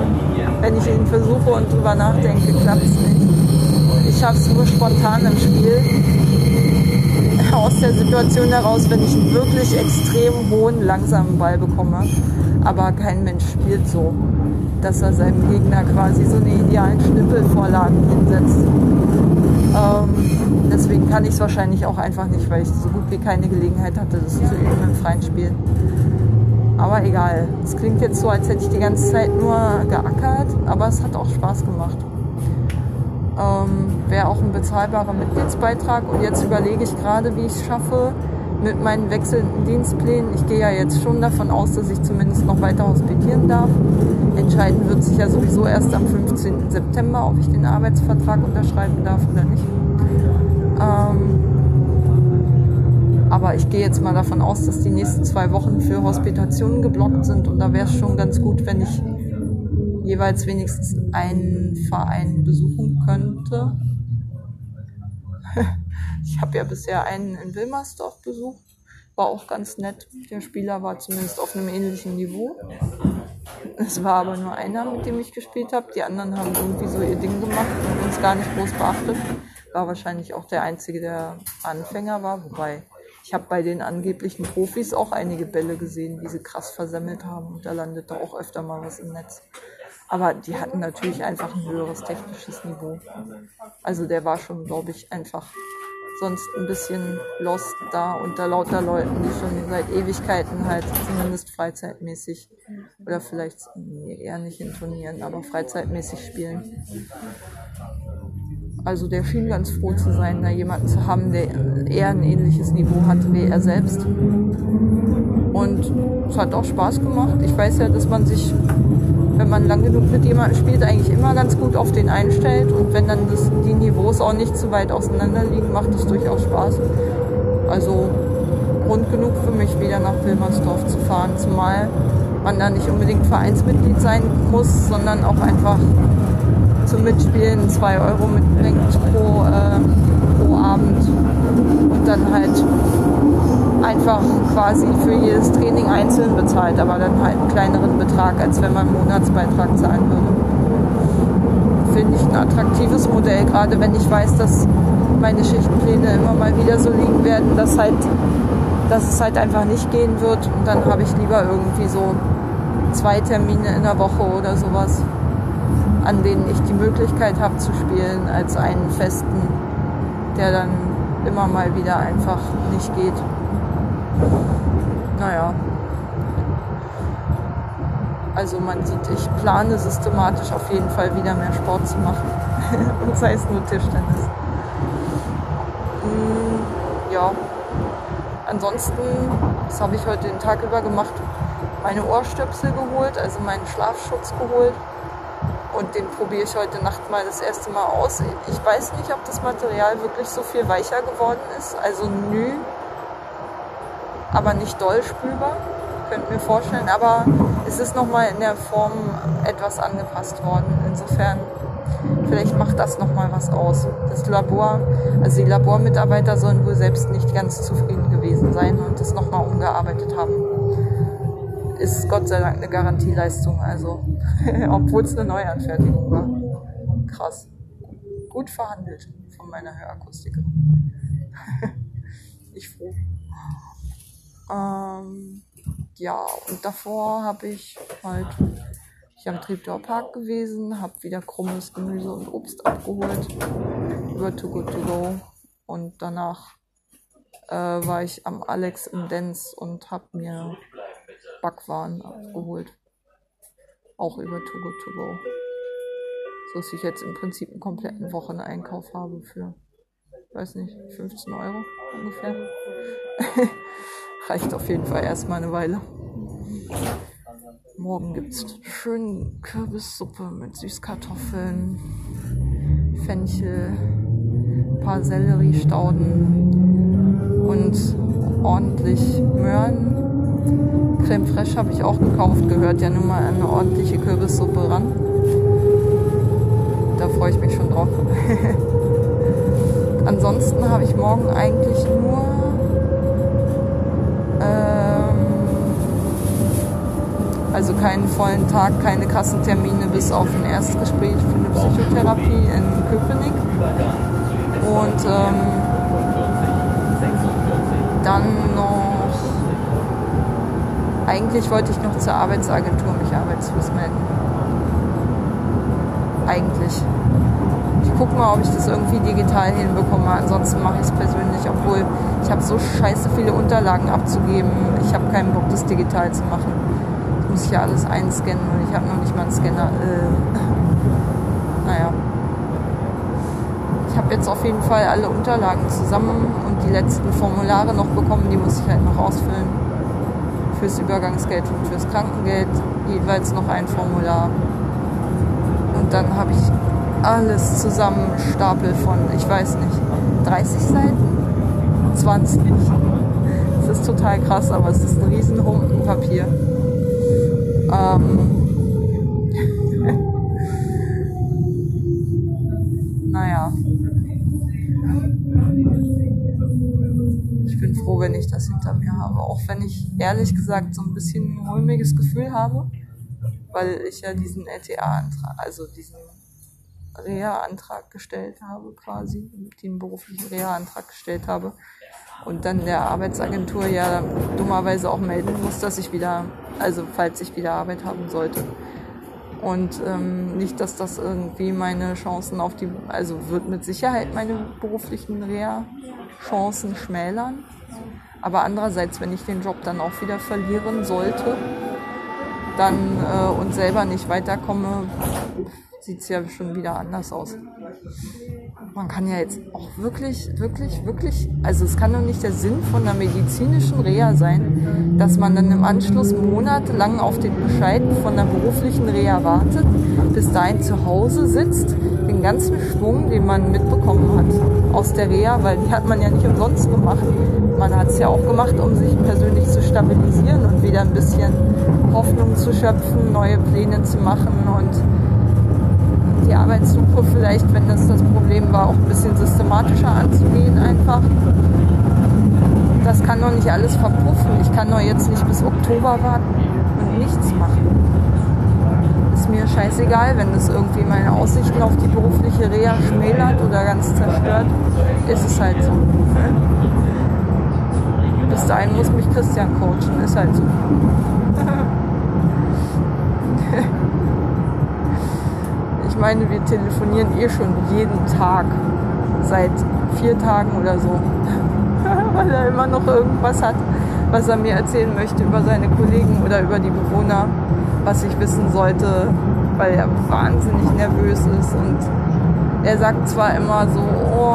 Wenn ich ihn versuche und drüber nachdenke, klappt's nicht. Ich schaff's nur spontan im Spiel. Aus der Situation heraus, wenn ich einen wirklich extrem hohen, langsamen Ball bekomme. Aber kein Mensch spielt so dass er seinem Gegner quasi so eine idealen Schnippelvorlagen hinsetzt. Ähm, deswegen kann ich es wahrscheinlich auch einfach nicht, weil ich so gut wie keine Gelegenheit hatte, das zu üben im freien Spiel. Aber egal. Es klingt jetzt so, als hätte ich die ganze Zeit nur geackert, aber es hat auch Spaß gemacht. Ähm, Wäre auch ein bezahlbarer Mitgliedsbeitrag und jetzt überlege ich gerade, wie ich es schaffe, mit meinen wechselnden Dienstplänen. Ich gehe ja jetzt schon davon aus, dass ich zumindest noch weiter hospitieren darf. Entscheiden wird sich ja sowieso erst am 15. September, ob ich den Arbeitsvertrag unterschreiben darf oder nicht. Ähm, aber ich gehe jetzt mal davon aus, dass die nächsten zwei Wochen für Hospitationen geblockt sind und da wäre es schon ganz gut, wenn ich jeweils wenigstens einen Verein besuchen könnte. Ich habe ja bisher einen in Wilmersdorf besucht. War auch ganz nett. Der Spieler war zumindest auf einem ähnlichen Niveau. Es war aber nur einer, mit dem ich gespielt habe. Die anderen haben irgendwie so ihr Ding gemacht und uns gar nicht groß beachtet. War wahrscheinlich auch der Einzige, der Anfänger war. Wobei, ich habe bei den angeblichen Profis auch einige Bälle gesehen, die sie krass versemmelt haben. Und da landete auch öfter mal was im Netz. Aber die hatten natürlich einfach ein höheres technisches Niveau. Also der war schon, glaube ich, einfach sonst ein bisschen lost da unter lauter Leuten, die schon seit Ewigkeiten halt zumindest freizeitmäßig oder vielleicht nee, eher nicht in Turnieren, aber freizeitmäßig spielen. Also der schien ganz froh zu sein, da jemanden zu haben, der eher ein ähnliches Niveau hat wie er selbst. Und es hat auch Spaß gemacht. Ich weiß ja, dass man sich wenn man lang genug mit jemandem spielt, eigentlich immer ganz gut auf den einstellt. Und wenn dann das, die Niveaus auch nicht zu weit auseinander liegen, macht es durchaus Spaß. Also Grund genug für mich, wieder nach Wilmersdorf zu fahren. Zumal man da nicht unbedingt Vereinsmitglied sein muss, sondern auch einfach zum Mitspielen 2 Euro mitbringt pro, äh, pro Abend. Und dann halt einfach quasi für jedes Training einzeln bezahlt, aber dann halt einen kleineren Betrag, als wenn man einen Monatsbeitrag zahlen würde. Finde ich ein attraktives Modell, gerade wenn ich weiß, dass meine Schichtpläne immer mal wieder so liegen werden, dass halt dass es halt einfach nicht gehen wird und dann habe ich lieber irgendwie so zwei Termine in der Woche oder sowas, an denen ich die Möglichkeit habe zu spielen, als einen festen, der dann immer mal wieder einfach nicht geht. Naja. Also man sieht, ich plane systematisch auf jeden Fall wieder mehr Sport zu machen. Und sei es nur Tischtennis. Hm, ja. Ansonsten, das habe ich heute den Tag über gemacht, meine Ohrstöpsel geholt, also meinen Schlafschutz geholt. Und den probiere ich heute Nacht mal das erste Mal aus. Ich weiß nicht, ob das Material wirklich so viel weicher geworden ist. Also nü aber nicht doll spülbar, könnte mir vorstellen. Aber es ist nochmal in der Form etwas angepasst worden. Insofern, vielleicht macht das nochmal was aus. Das Labor, also die Labormitarbeiter sollen wohl selbst nicht ganz zufrieden gewesen sein und das nochmal umgearbeitet haben. Ist Gott sei Dank eine Garantieleistung, also, obwohl es eine Neuanfertigung war. Krass. Gut verhandelt von meiner Hörakustiker. ich froh. Ähm, ja, und davor habe ich halt ich am Treptower Park gewesen, habe wieder krummes Gemüse und Obst abgeholt über Too Good To Go und danach äh, war ich am Alex im Dance und habe mir Backwaren abgeholt. Auch über Too Good To Go. So dass ich jetzt im Prinzip einen kompletten Wocheneinkauf habe für, weiß nicht, 15 Euro ungefähr. Reicht auf jeden Fall erstmal eine Weile. Morgen gibt es schön Kürbissuppe mit Süßkartoffeln, Fenchel, ein paar Selleriestauden und ordentlich Möhren. Creme fraiche habe ich auch gekauft, gehört ja nun mal eine ordentliche Kürbissuppe ran. Da freue ich mich schon drauf. Ansonsten habe ich morgen eigentlich nur Also keinen vollen Tag, keine Kassentermine bis auf ein Erstgespräch für eine Psychotherapie in Köpenick. Und ähm, dann noch, eigentlich wollte ich noch zur Arbeitsagentur mich arbeitslos melden. Eigentlich. Ich gucke mal, ob ich das irgendwie digital hinbekomme. Ansonsten mache ich es persönlich, obwohl ich habe so scheiße viele Unterlagen abzugeben. Ich habe keinen Bock, das digital zu machen muss ich ja alles einscannen und ich habe noch nicht mal einen Scanner. Äh, naja. Ich habe jetzt auf jeden Fall alle Unterlagen zusammen und die letzten Formulare noch bekommen, die muss ich halt noch ausfüllen. Fürs Übergangsgeld und fürs Krankengeld jeweils noch ein Formular. Und dann habe ich alles zusammen, Stapel von, ich weiß nicht, 30 Seiten? 20. Das ist total krass, aber es ist ein riesen Humpen. Ähm, naja. Ich bin froh, wenn ich das hinter mir habe. Auch wenn ich ehrlich gesagt so ein bisschen ein mulmiges Gefühl habe, weil ich ja diesen LTA-Antrag, also diesen Reha-Antrag gestellt habe quasi, den beruflichen Reha-Antrag gestellt habe und dann der Arbeitsagentur ja dummerweise auch melden muss, dass ich wieder, also falls ich wieder Arbeit haben sollte. Und ähm, nicht, dass das irgendwie meine Chancen auf die, also wird mit Sicherheit meine beruflichen Reha-Chancen schmälern. Aber andererseits, wenn ich den Job dann auch wieder verlieren sollte, dann äh, und selber nicht weiterkomme, sieht es ja schon wieder anders aus man kann ja jetzt auch wirklich, wirklich, wirklich, also es kann doch nicht der Sinn von einer medizinischen Reha sein, dass man dann im Anschluss monatelang auf den Bescheid von einer beruflichen Reha wartet, bis dahin zu Hause sitzt, den ganzen Schwung, den man mitbekommen hat aus der Reha, weil die hat man ja nicht umsonst gemacht. Man hat es ja auch gemacht, um sich persönlich zu stabilisieren und wieder ein bisschen Hoffnung zu schöpfen, neue Pläne zu machen und die Arbeitssuche vielleicht, wenn das das Problem war, auch ein bisschen systematischer anzugehen einfach. Das kann doch nicht alles verpuffen. Ich kann doch jetzt nicht bis Oktober warten und nichts machen. Ist mir scheißegal, wenn das irgendwie meine Aussichten auf die berufliche Reha schmälert oder ganz zerstört. Ist es halt so. Bis dahin muss mich Christian coachen, ist halt so. Meine, wir telefonieren eh schon jeden Tag. Seit vier Tagen oder so, weil er immer noch irgendwas hat, was er mir erzählen möchte über seine Kollegen oder über die Bewohner, was ich wissen sollte, weil er wahnsinnig nervös ist. Und er sagt zwar immer so, oh,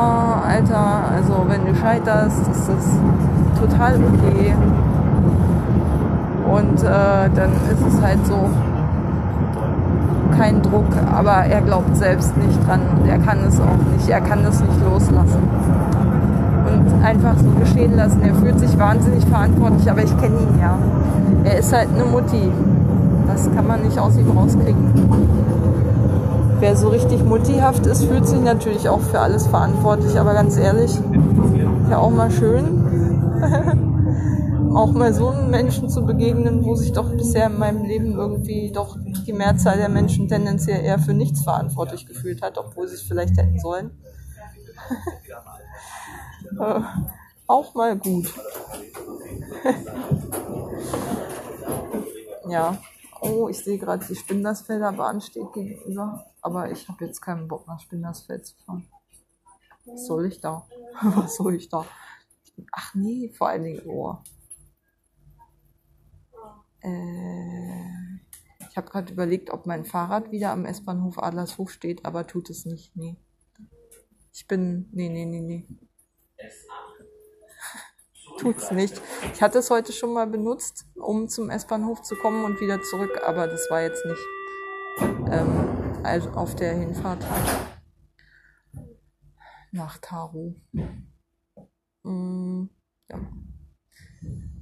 Alter, also wenn du scheiterst, ist das total okay. Und äh, dann ist es halt so, keinen Druck, aber er glaubt selbst nicht dran er kann es auch nicht, er kann das nicht loslassen. Und einfach so geschehen lassen. Er fühlt sich wahnsinnig verantwortlich, aber ich kenne ihn ja. Er ist halt eine Mutti. Das kann man nicht aus ihm rauskriegen. Wer so richtig muttihaft ist, fühlt sich natürlich auch für alles verantwortlich, aber ganz ehrlich, ja auch mal schön. auch mal so einen Menschen zu begegnen, wo sich doch bisher in meinem Leben irgendwie doch die Mehrzahl der Menschen tendenziell eher für nichts verantwortlich gefühlt hat, obwohl sie es vielleicht hätten sollen. Äh, auch mal gut. ja. Oh, ich sehe gerade, die Spindersfelder Bahn steht gegenüber. Aber ich habe jetzt keinen Bock nach Spindersfeld zu fahren. Was soll ich da? Was soll ich da? Ach nee, vor allen Dingen Ohr. Äh, ich habe gerade überlegt, ob mein Fahrrad wieder am S-Bahnhof Adlershof steht, aber tut es nicht. Nee. Ich bin. Nee, nee, nee, nee. Tut's nicht. Ich hatte es heute schon mal benutzt, um zum S-Bahnhof zu kommen und wieder zurück, aber das war jetzt nicht ähm, also auf der Hinfahrt nach Taro. Mm, ja.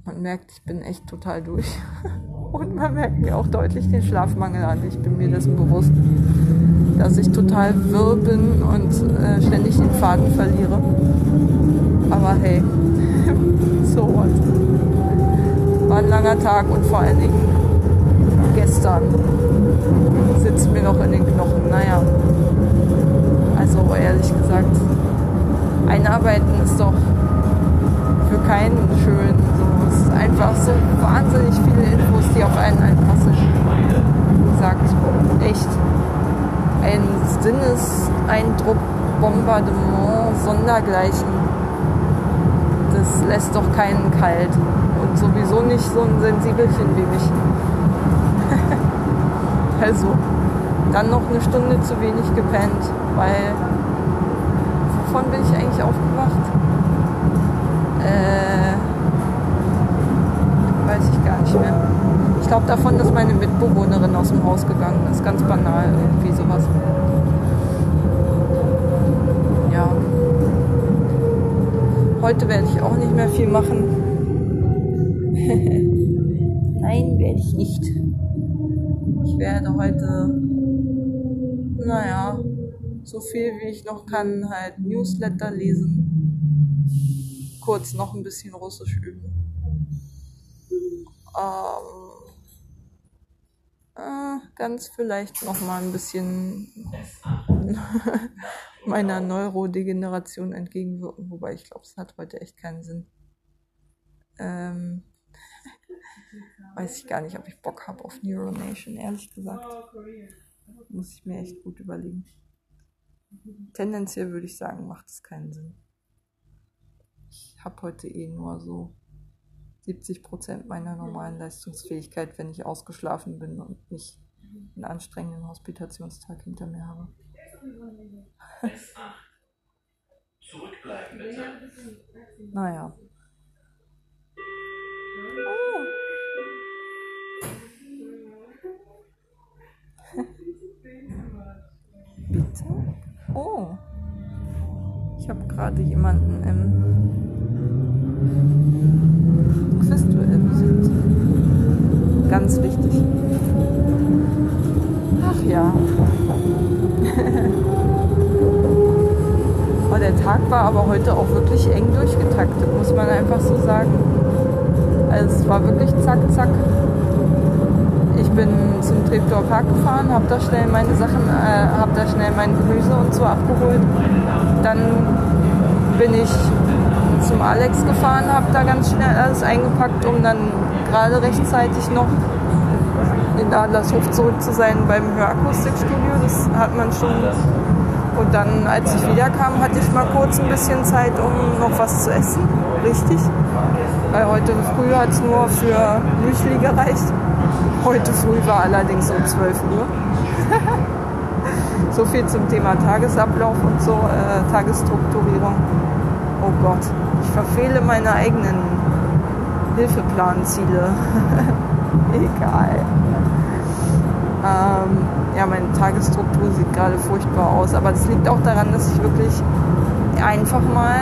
Man merkt, ich bin echt total durch. Und man merkt mir auch deutlich den Schlafmangel an. Ich bin mir dessen bewusst, dass ich total wirr bin und äh, ständig den Faden verliere. Aber hey, so what. War ein langer Tag und vor allen Dingen gestern sitzt mir noch in den Knochen. Naja, also ehrlich gesagt, einarbeiten ist doch für keinen schön. Einfach so wahnsinnig viele Infos, die auf einen einpassen. Gesagt, echt ein Sinneseindruck, Bombardement, Sondergleichen. Das lässt doch keinen kalt. Und sowieso nicht so ein Sensibelchen wie mich. also, dann noch eine Stunde zu wenig gepennt, weil wovon bin ich eigentlich aufgewacht? Äh, nicht mehr. Ich glaube davon, dass meine Mitbewohnerin aus dem Haus gegangen ist. Ganz banal, irgendwie sowas. Ja. Heute werde ich auch nicht mehr viel machen. Nein, werde ich nicht. Ich werde heute, naja, so viel wie ich noch kann, halt Newsletter lesen kurz noch ein bisschen Russisch üben. Ähm, äh, ganz vielleicht noch mal ein bisschen meiner Neurodegeneration entgegenwirken, wobei ich glaube, es hat heute echt keinen Sinn. Ähm, weiß ich gar nicht, ob ich Bock habe auf Neuronation, ehrlich gesagt. Muss ich mir echt gut überlegen. Tendenziell würde ich sagen, macht es keinen Sinn ich habe heute eh nur so 70 Prozent meiner normalen Leistungsfähigkeit, wenn ich ausgeschlafen bin und nicht einen anstrengenden Hospitationstag hinter mir habe. Zurückbleiben bitte. Naja. Oh. Bitte? Oh. Ich habe gerade jemanden im Ganz wichtig. Ach ja. oh, der Tag war aber heute auch wirklich eng durchgetaktet, muss man einfach so sagen. Also es war wirklich zack, zack. Ich bin zum Treptower Park gefahren, habe da schnell meine Sachen, äh, habe da schnell mein Gemüse und so abgeholt. Dann bin ich zum Alex gefahren, habe da ganz schnell alles eingepackt, um dann gerade rechtzeitig noch in Adlershof zurück zu sein beim Hörakustikstudio. Das hat man schon. Und dann, als ich wiederkam, hatte ich mal kurz ein bisschen Zeit, um noch was zu essen. Richtig. Weil heute früh hat es nur für Müsli gereicht. Heute früh war allerdings um 12 Uhr. so viel zum Thema Tagesablauf und so, äh, Tagesstrukturierung. Oh Gott, verfehle meine eigenen Hilfeplanziele. Egal. Ähm, ja, meine Tagesstruktur sieht gerade furchtbar aus, aber das liegt auch daran, dass ich wirklich einfach mal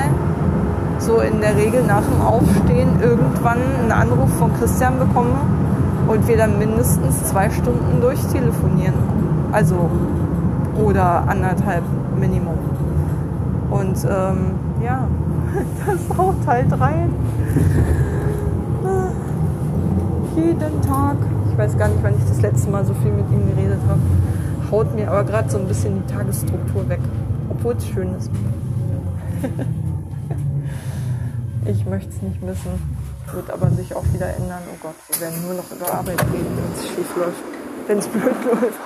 so in der Regel nach dem Aufstehen irgendwann einen Anruf von Christian bekomme und wir dann mindestens zwei Stunden durchtelefonieren. Also, oder anderthalb Minimum. Und ähm, ja, das haut halt rein. Jeden Tag. Ich weiß gar nicht, wann ich das letzte Mal so viel mit ihm geredet habe. Haut mir aber gerade so ein bisschen die Tagesstruktur weg. Obwohl es schön ist. Ich möchte es nicht missen. Wird aber sich auch wieder ändern. Oh Gott, wir werden nur noch über Arbeit reden, wenn es schief läuft. Wenn es blöd läuft.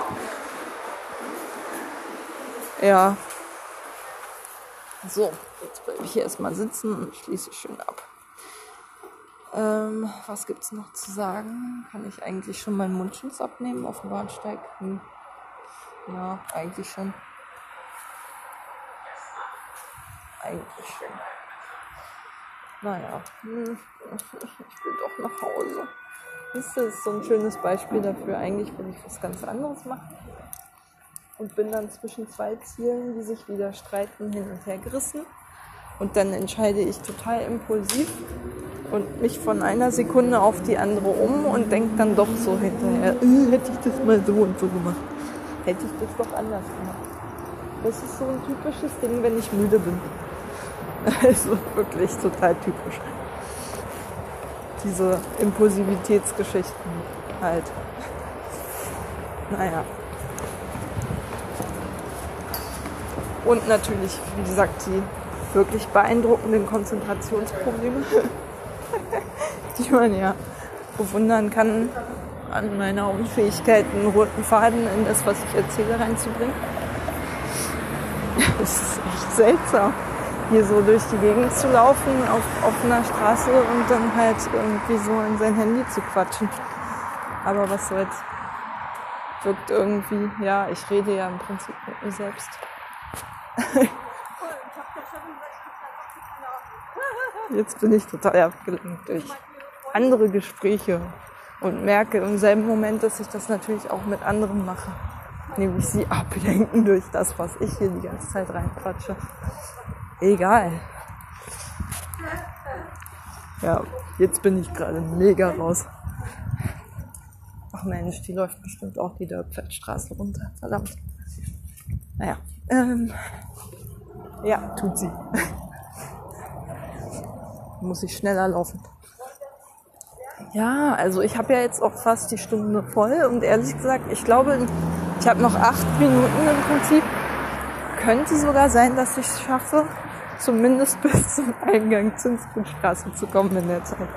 Ja. So, jetzt bleibe ich hier erstmal sitzen und schließe schön ab. Ähm, was gibt's noch zu sagen? Kann ich eigentlich schon meinen Mundschutz abnehmen auf dem Bahnsteig? Hm. Ja, eigentlich schon. Eigentlich schon. Naja, hm. ich will doch nach Hause. Das ist so ein schönes Beispiel dafür. Eigentlich will ich was ganz anderes machen. Und bin dann zwischen zwei Zielen, die sich wieder streiten, hin und her gerissen. Und dann entscheide ich total impulsiv und mich von einer Sekunde auf die andere um und denke dann doch so hinterher, äh, hätte ich das mal so und so gemacht. Hätte ich das doch anders gemacht. Das ist so ein typisches Ding, wenn ich müde bin. Also wirklich total typisch. Diese Impulsivitätsgeschichten halt. Naja. Und natürlich, wie gesagt, die wirklich beeindruckenden Konzentrationsprobleme, die man ja bewundern kann an meiner Unfähigkeit, einen roten Faden in das, was ich erzähle, reinzubringen. Das ist echt seltsam, hier so durch die Gegend zu laufen auf offener Straße und dann halt irgendwie so in sein Handy zu quatschen. Aber was soll's? Wirkt irgendwie, ja, ich rede ja im Prinzip mit mir selbst. Jetzt bin ich total abgelenkt durch andere Gespräche und merke im selben Moment, dass ich das natürlich auch mit anderen mache. Nämlich sie ablenken durch das, was ich hier die ganze Zeit reinquatsche. Egal. Ja, jetzt bin ich gerade mega raus. Ach Mensch, die läuft bestimmt auch die Dörpfettstraße runter. Verdammt. Naja. Ähm, ja, tut sie. Muss ich schneller laufen. Ja, also ich habe ja jetzt auch fast die Stunde voll und ehrlich gesagt, ich glaube, ich habe noch acht Minuten im Prinzip. Könnte sogar sein, dass ich es schaffe, zumindest bis zum Eingang Zinsgutstraße zu kommen in der Zeit.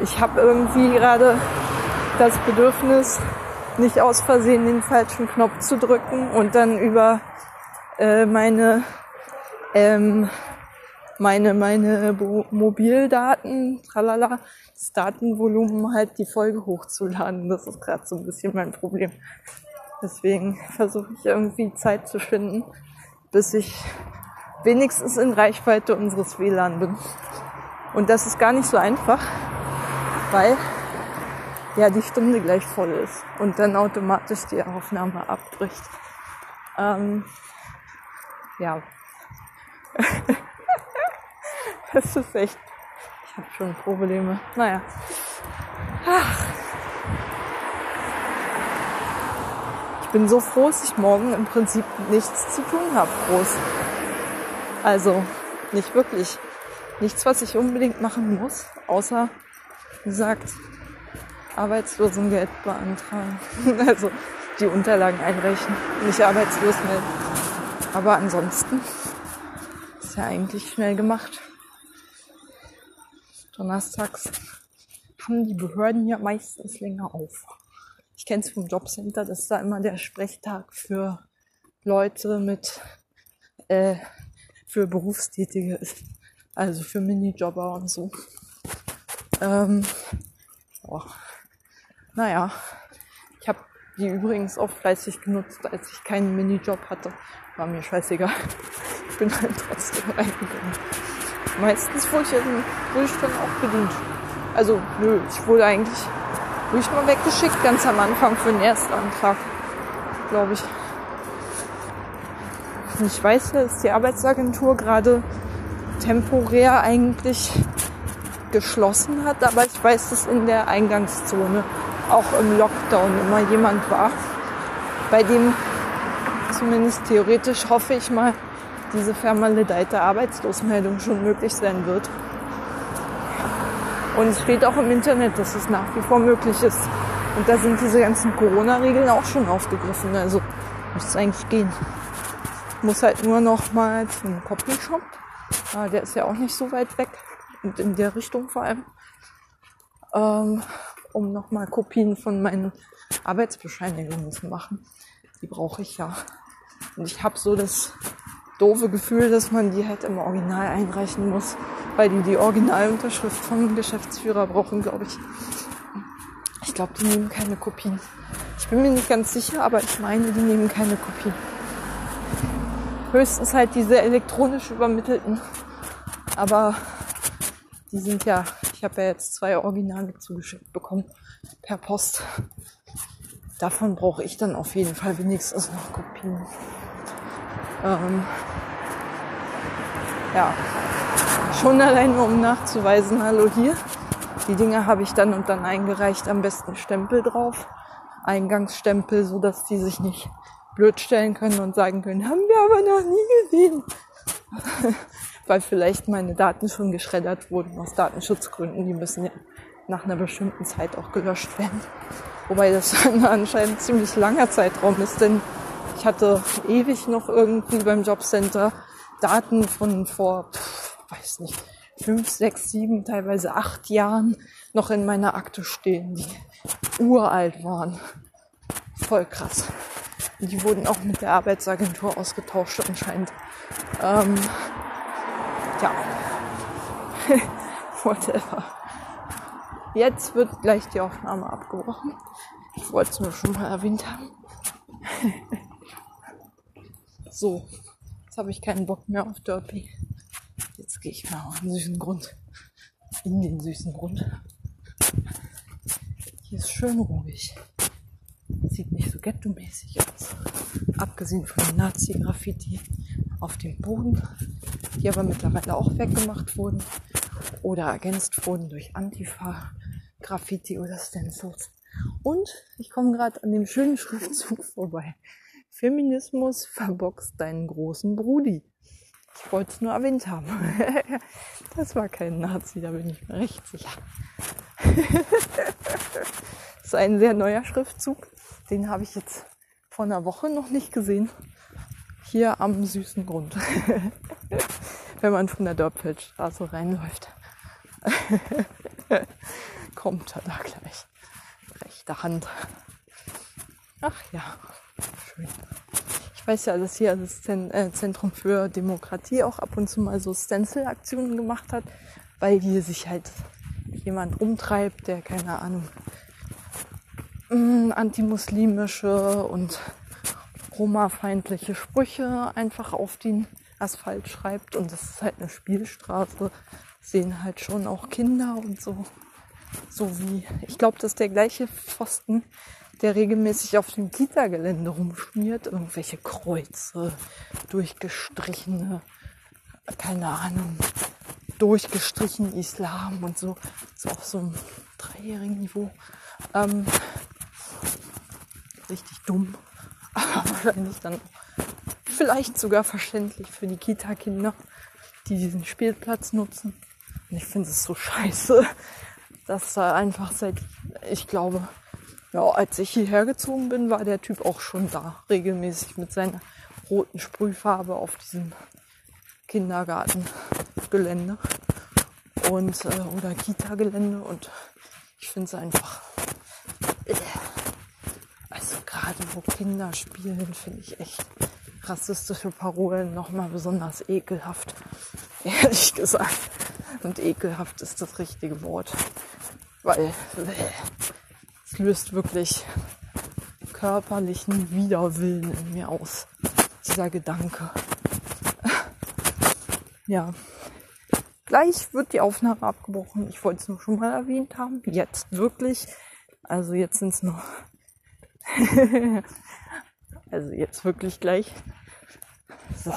Ich habe irgendwie gerade das Bedürfnis, nicht aus Versehen den falschen Knopf zu drücken und dann über äh, meine ähm, meine meine Mobildaten, tralala, das Datenvolumen halt die Folge hochzuladen. Das ist gerade so ein bisschen mein Problem. Deswegen versuche ich irgendwie Zeit zu finden, bis ich wenigstens in Reichweite unseres WLAN bin. Und das ist gar nicht so einfach, weil ja die Stunde gleich voll ist und dann automatisch die Aufnahme abbricht. Ähm, ja. das ist echt. Ich habe schon Probleme. Naja. Ach. Ich bin so froh, dass ich morgen im Prinzip nichts zu tun habe, groß. Also nicht wirklich. Nichts, was ich unbedingt machen muss, außer, wie gesagt, Arbeitslosengeld beantragen. also die Unterlagen einreichen, nicht arbeitslos melden. Aber ansonsten ist ja eigentlich schnell gemacht. Donnerstags haben die Behörden ja meistens länger auf. Ich kenne es vom Jobcenter, das ist da immer der Sprechtag für Leute mit äh, für Berufstätige. Also für Minijobber und so. Ähm, oh. Naja, die übrigens auch fleißig genutzt, als ich keinen Minijob hatte. War mir scheißegal. Ich bin halt trotzdem reingegangen. Meistens wurde ich, wurde ich dann auch bedient. Also, nö, ich wurde eigentlich, wurde ich mal weggeschickt, ganz am Anfang für den Erstantrag, glaube ich. Ich weiß, dass die Arbeitsagentur gerade temporär eigentlich geschlossen hat, aber ich weiß, dass in der Eingangszone auch im Lockdown immer jemand war, bei dem zumindest theoretisch hoffe ich mal diese vermaledeite Arbeitslosmeldung schon möglich sein wird. Und es steht auch im Internet, dass es nach wie vor möglich ist. Und da sind diese ganzen Corona-Regeln auch schon aufgegriffen. Also müsste es eigentlich gehen. Muss halt nur noch mal zum Copyshop. Ah, der ist ja auch nicht so weit weg. und in der Richtung vor allem, ähm, um nochmal Kopien von meinen Arbeitsbescheinigungen zu machen. Die brauche ich ja. Und ich habe so das doofe Gefühl, dass man die halt im Original einreichen muss, weil die die Originalunterschrift vom Geschäftsführer brauchen, glaube ich. Ich glaube, die nehmen keine Kopien. Ich bin mir nicht ganz sicher, aber ich meine, die nehmen keine Kopien. Höchstens halt diese elektronisch übermittelten. Aber die sind ja, ich habe ja jetzt zwei Originale zugeschickt bekommen per Post. Davon brauche ich dann auf jeden Fall wenigstens noch Kopien. Ähm, ja, schon alleine um nachzuweisen, hallo hier. Die Dinge habe ich dann und dann eingereicht, am besten Stempel drauf. Eingangsstempel, so dass die sich nicht blöd stellen können und sagen können, haben wir aber noch nie gesehen. Weil vielleicht meine Daten schon geschreddert wurden aus Datenschutzgründen. Die müssen ja nach einer bestimmten Zeit auch gelöscht werden. Wobei das anscheinend ziemlich langer Zeitraum ist, denn ich hatte ewig noch irgendwie beim Jobcenter Daten von vor, pff, weiß nicht, fünf, sechs, sieben, teilweise acht Jahren noch in meiner Akte stehen, die uralt waren. Voll krass. Die wurden auch mit der Arbeitsagentur ausgetauscht anscheinend. Ähm, ja. Whatever. Jetzt wird gleich die Aufnahme abgebrochen. Ich wollte es nur schon mal erwähnt haben. so, jetzt habe ich keinen Bock mehr auf Derpy. Jetzt gehe ich mal auf den süßen Grund. In den süßen Grund. Hier ist schön ruhig. Sieht nicht so ghetto-mäßig aus. Abgesehen von Nazi-Graffiti auf dem Boden, die aber mittlerweile auch weggemacht wurden oder ergänzt wurden durch Antifa-Graffiti oder Stencils. Und ich komme gerade an dem schönen Schriftzug vorbei. Feminismus verboxt deinen großen Brudi. Ich wollte es nur erwähnt haben. das war kein Nazi, da bin ich mir recht sicher. das ist ein sehr neuer Schriftzug. Den habe ich jetzt vor einer Woche noch nicht gesehen. Hier am süßen Grund. Wenn man von der Dörpfeldstraße reinläuft. Kommt er da gleich. Rechte Hand. Ach ja, schön. Ich weiß ja, dass hier das äh, Zentrum für Demokratie auch ab und zu mal so Stencil-Aktionen gemacht hat, weil hier sich halt jemand umtreibt, der keine Ahnung mm, antimuslimische und Roma-feindliche Sprüche einfach auf den Asphalt schreibt und das ist halt eine Spielstraße, sehen halt schon auch Kinder und so. So wie, ich glaube, das ist der gleiche Pfosten, der regelmäßig auf dem Kita-Gelände rumschmiert. Irgendwelche Kreuze, durchgestrichene, keine Ahnung, durchgestrichen Islam und so. So auf so einem dreijährigen Niveau. Ähm, richtig dumm. Aber wahrscheinlich dann vielleicht sogar verständlich für die Kita-Kinder, die diesen Spielplatz nutzen. Und ich finde es so scheiße, dass da einfach seit, ich glaube, ja, als ich hierher gezogen bin, war der Typ auch schon da, regelmäßig mit seiner roten Sprühfarbe auf diesem Kindergartengelände und äh, oder Kita-Gelände und ich finde es einfach äh, also gerade wo Kinder spielen, finde ich echt rassistische Parolen nochmal besonders ekelhaft. Ehrlich gesagt. Und ekelhaft ist das richtige Wort. Weil es löst wirklich körperlichen Widerwillen in mir aus. Dieser Gedanke. Ja. Gleich wird die Aufnahme abgebrochen. Ich wollte es nur schon mal erwähnt haben. Jetzt wirklich. Also jetzt sind es noch also jetzt wirklich gleich. So.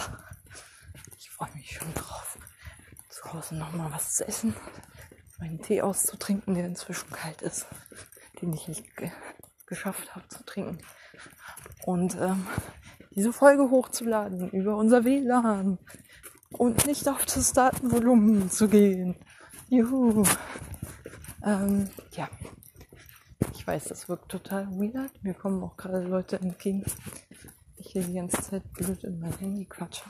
Ich freue mich schon drauf. Zu Hause nochmal was zu essen. Meinen Tee auszutrinken, der inzwischen kalt ist. Den ich nicht ge geschafft habe zu trinken. Und ähm, diese Folge hochzuladen über unser WLAN. Und nicht auf das Datenvolumen zu gehen. Juhu. Ähm, ja. Ich weiß, das wirkt total weird. Mir kommen auch gerade Leute entgegen. Ich hier die ganze Zeit blöd in mein Handy quatsche.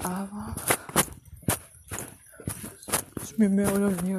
Aber es mir mehr oder weniger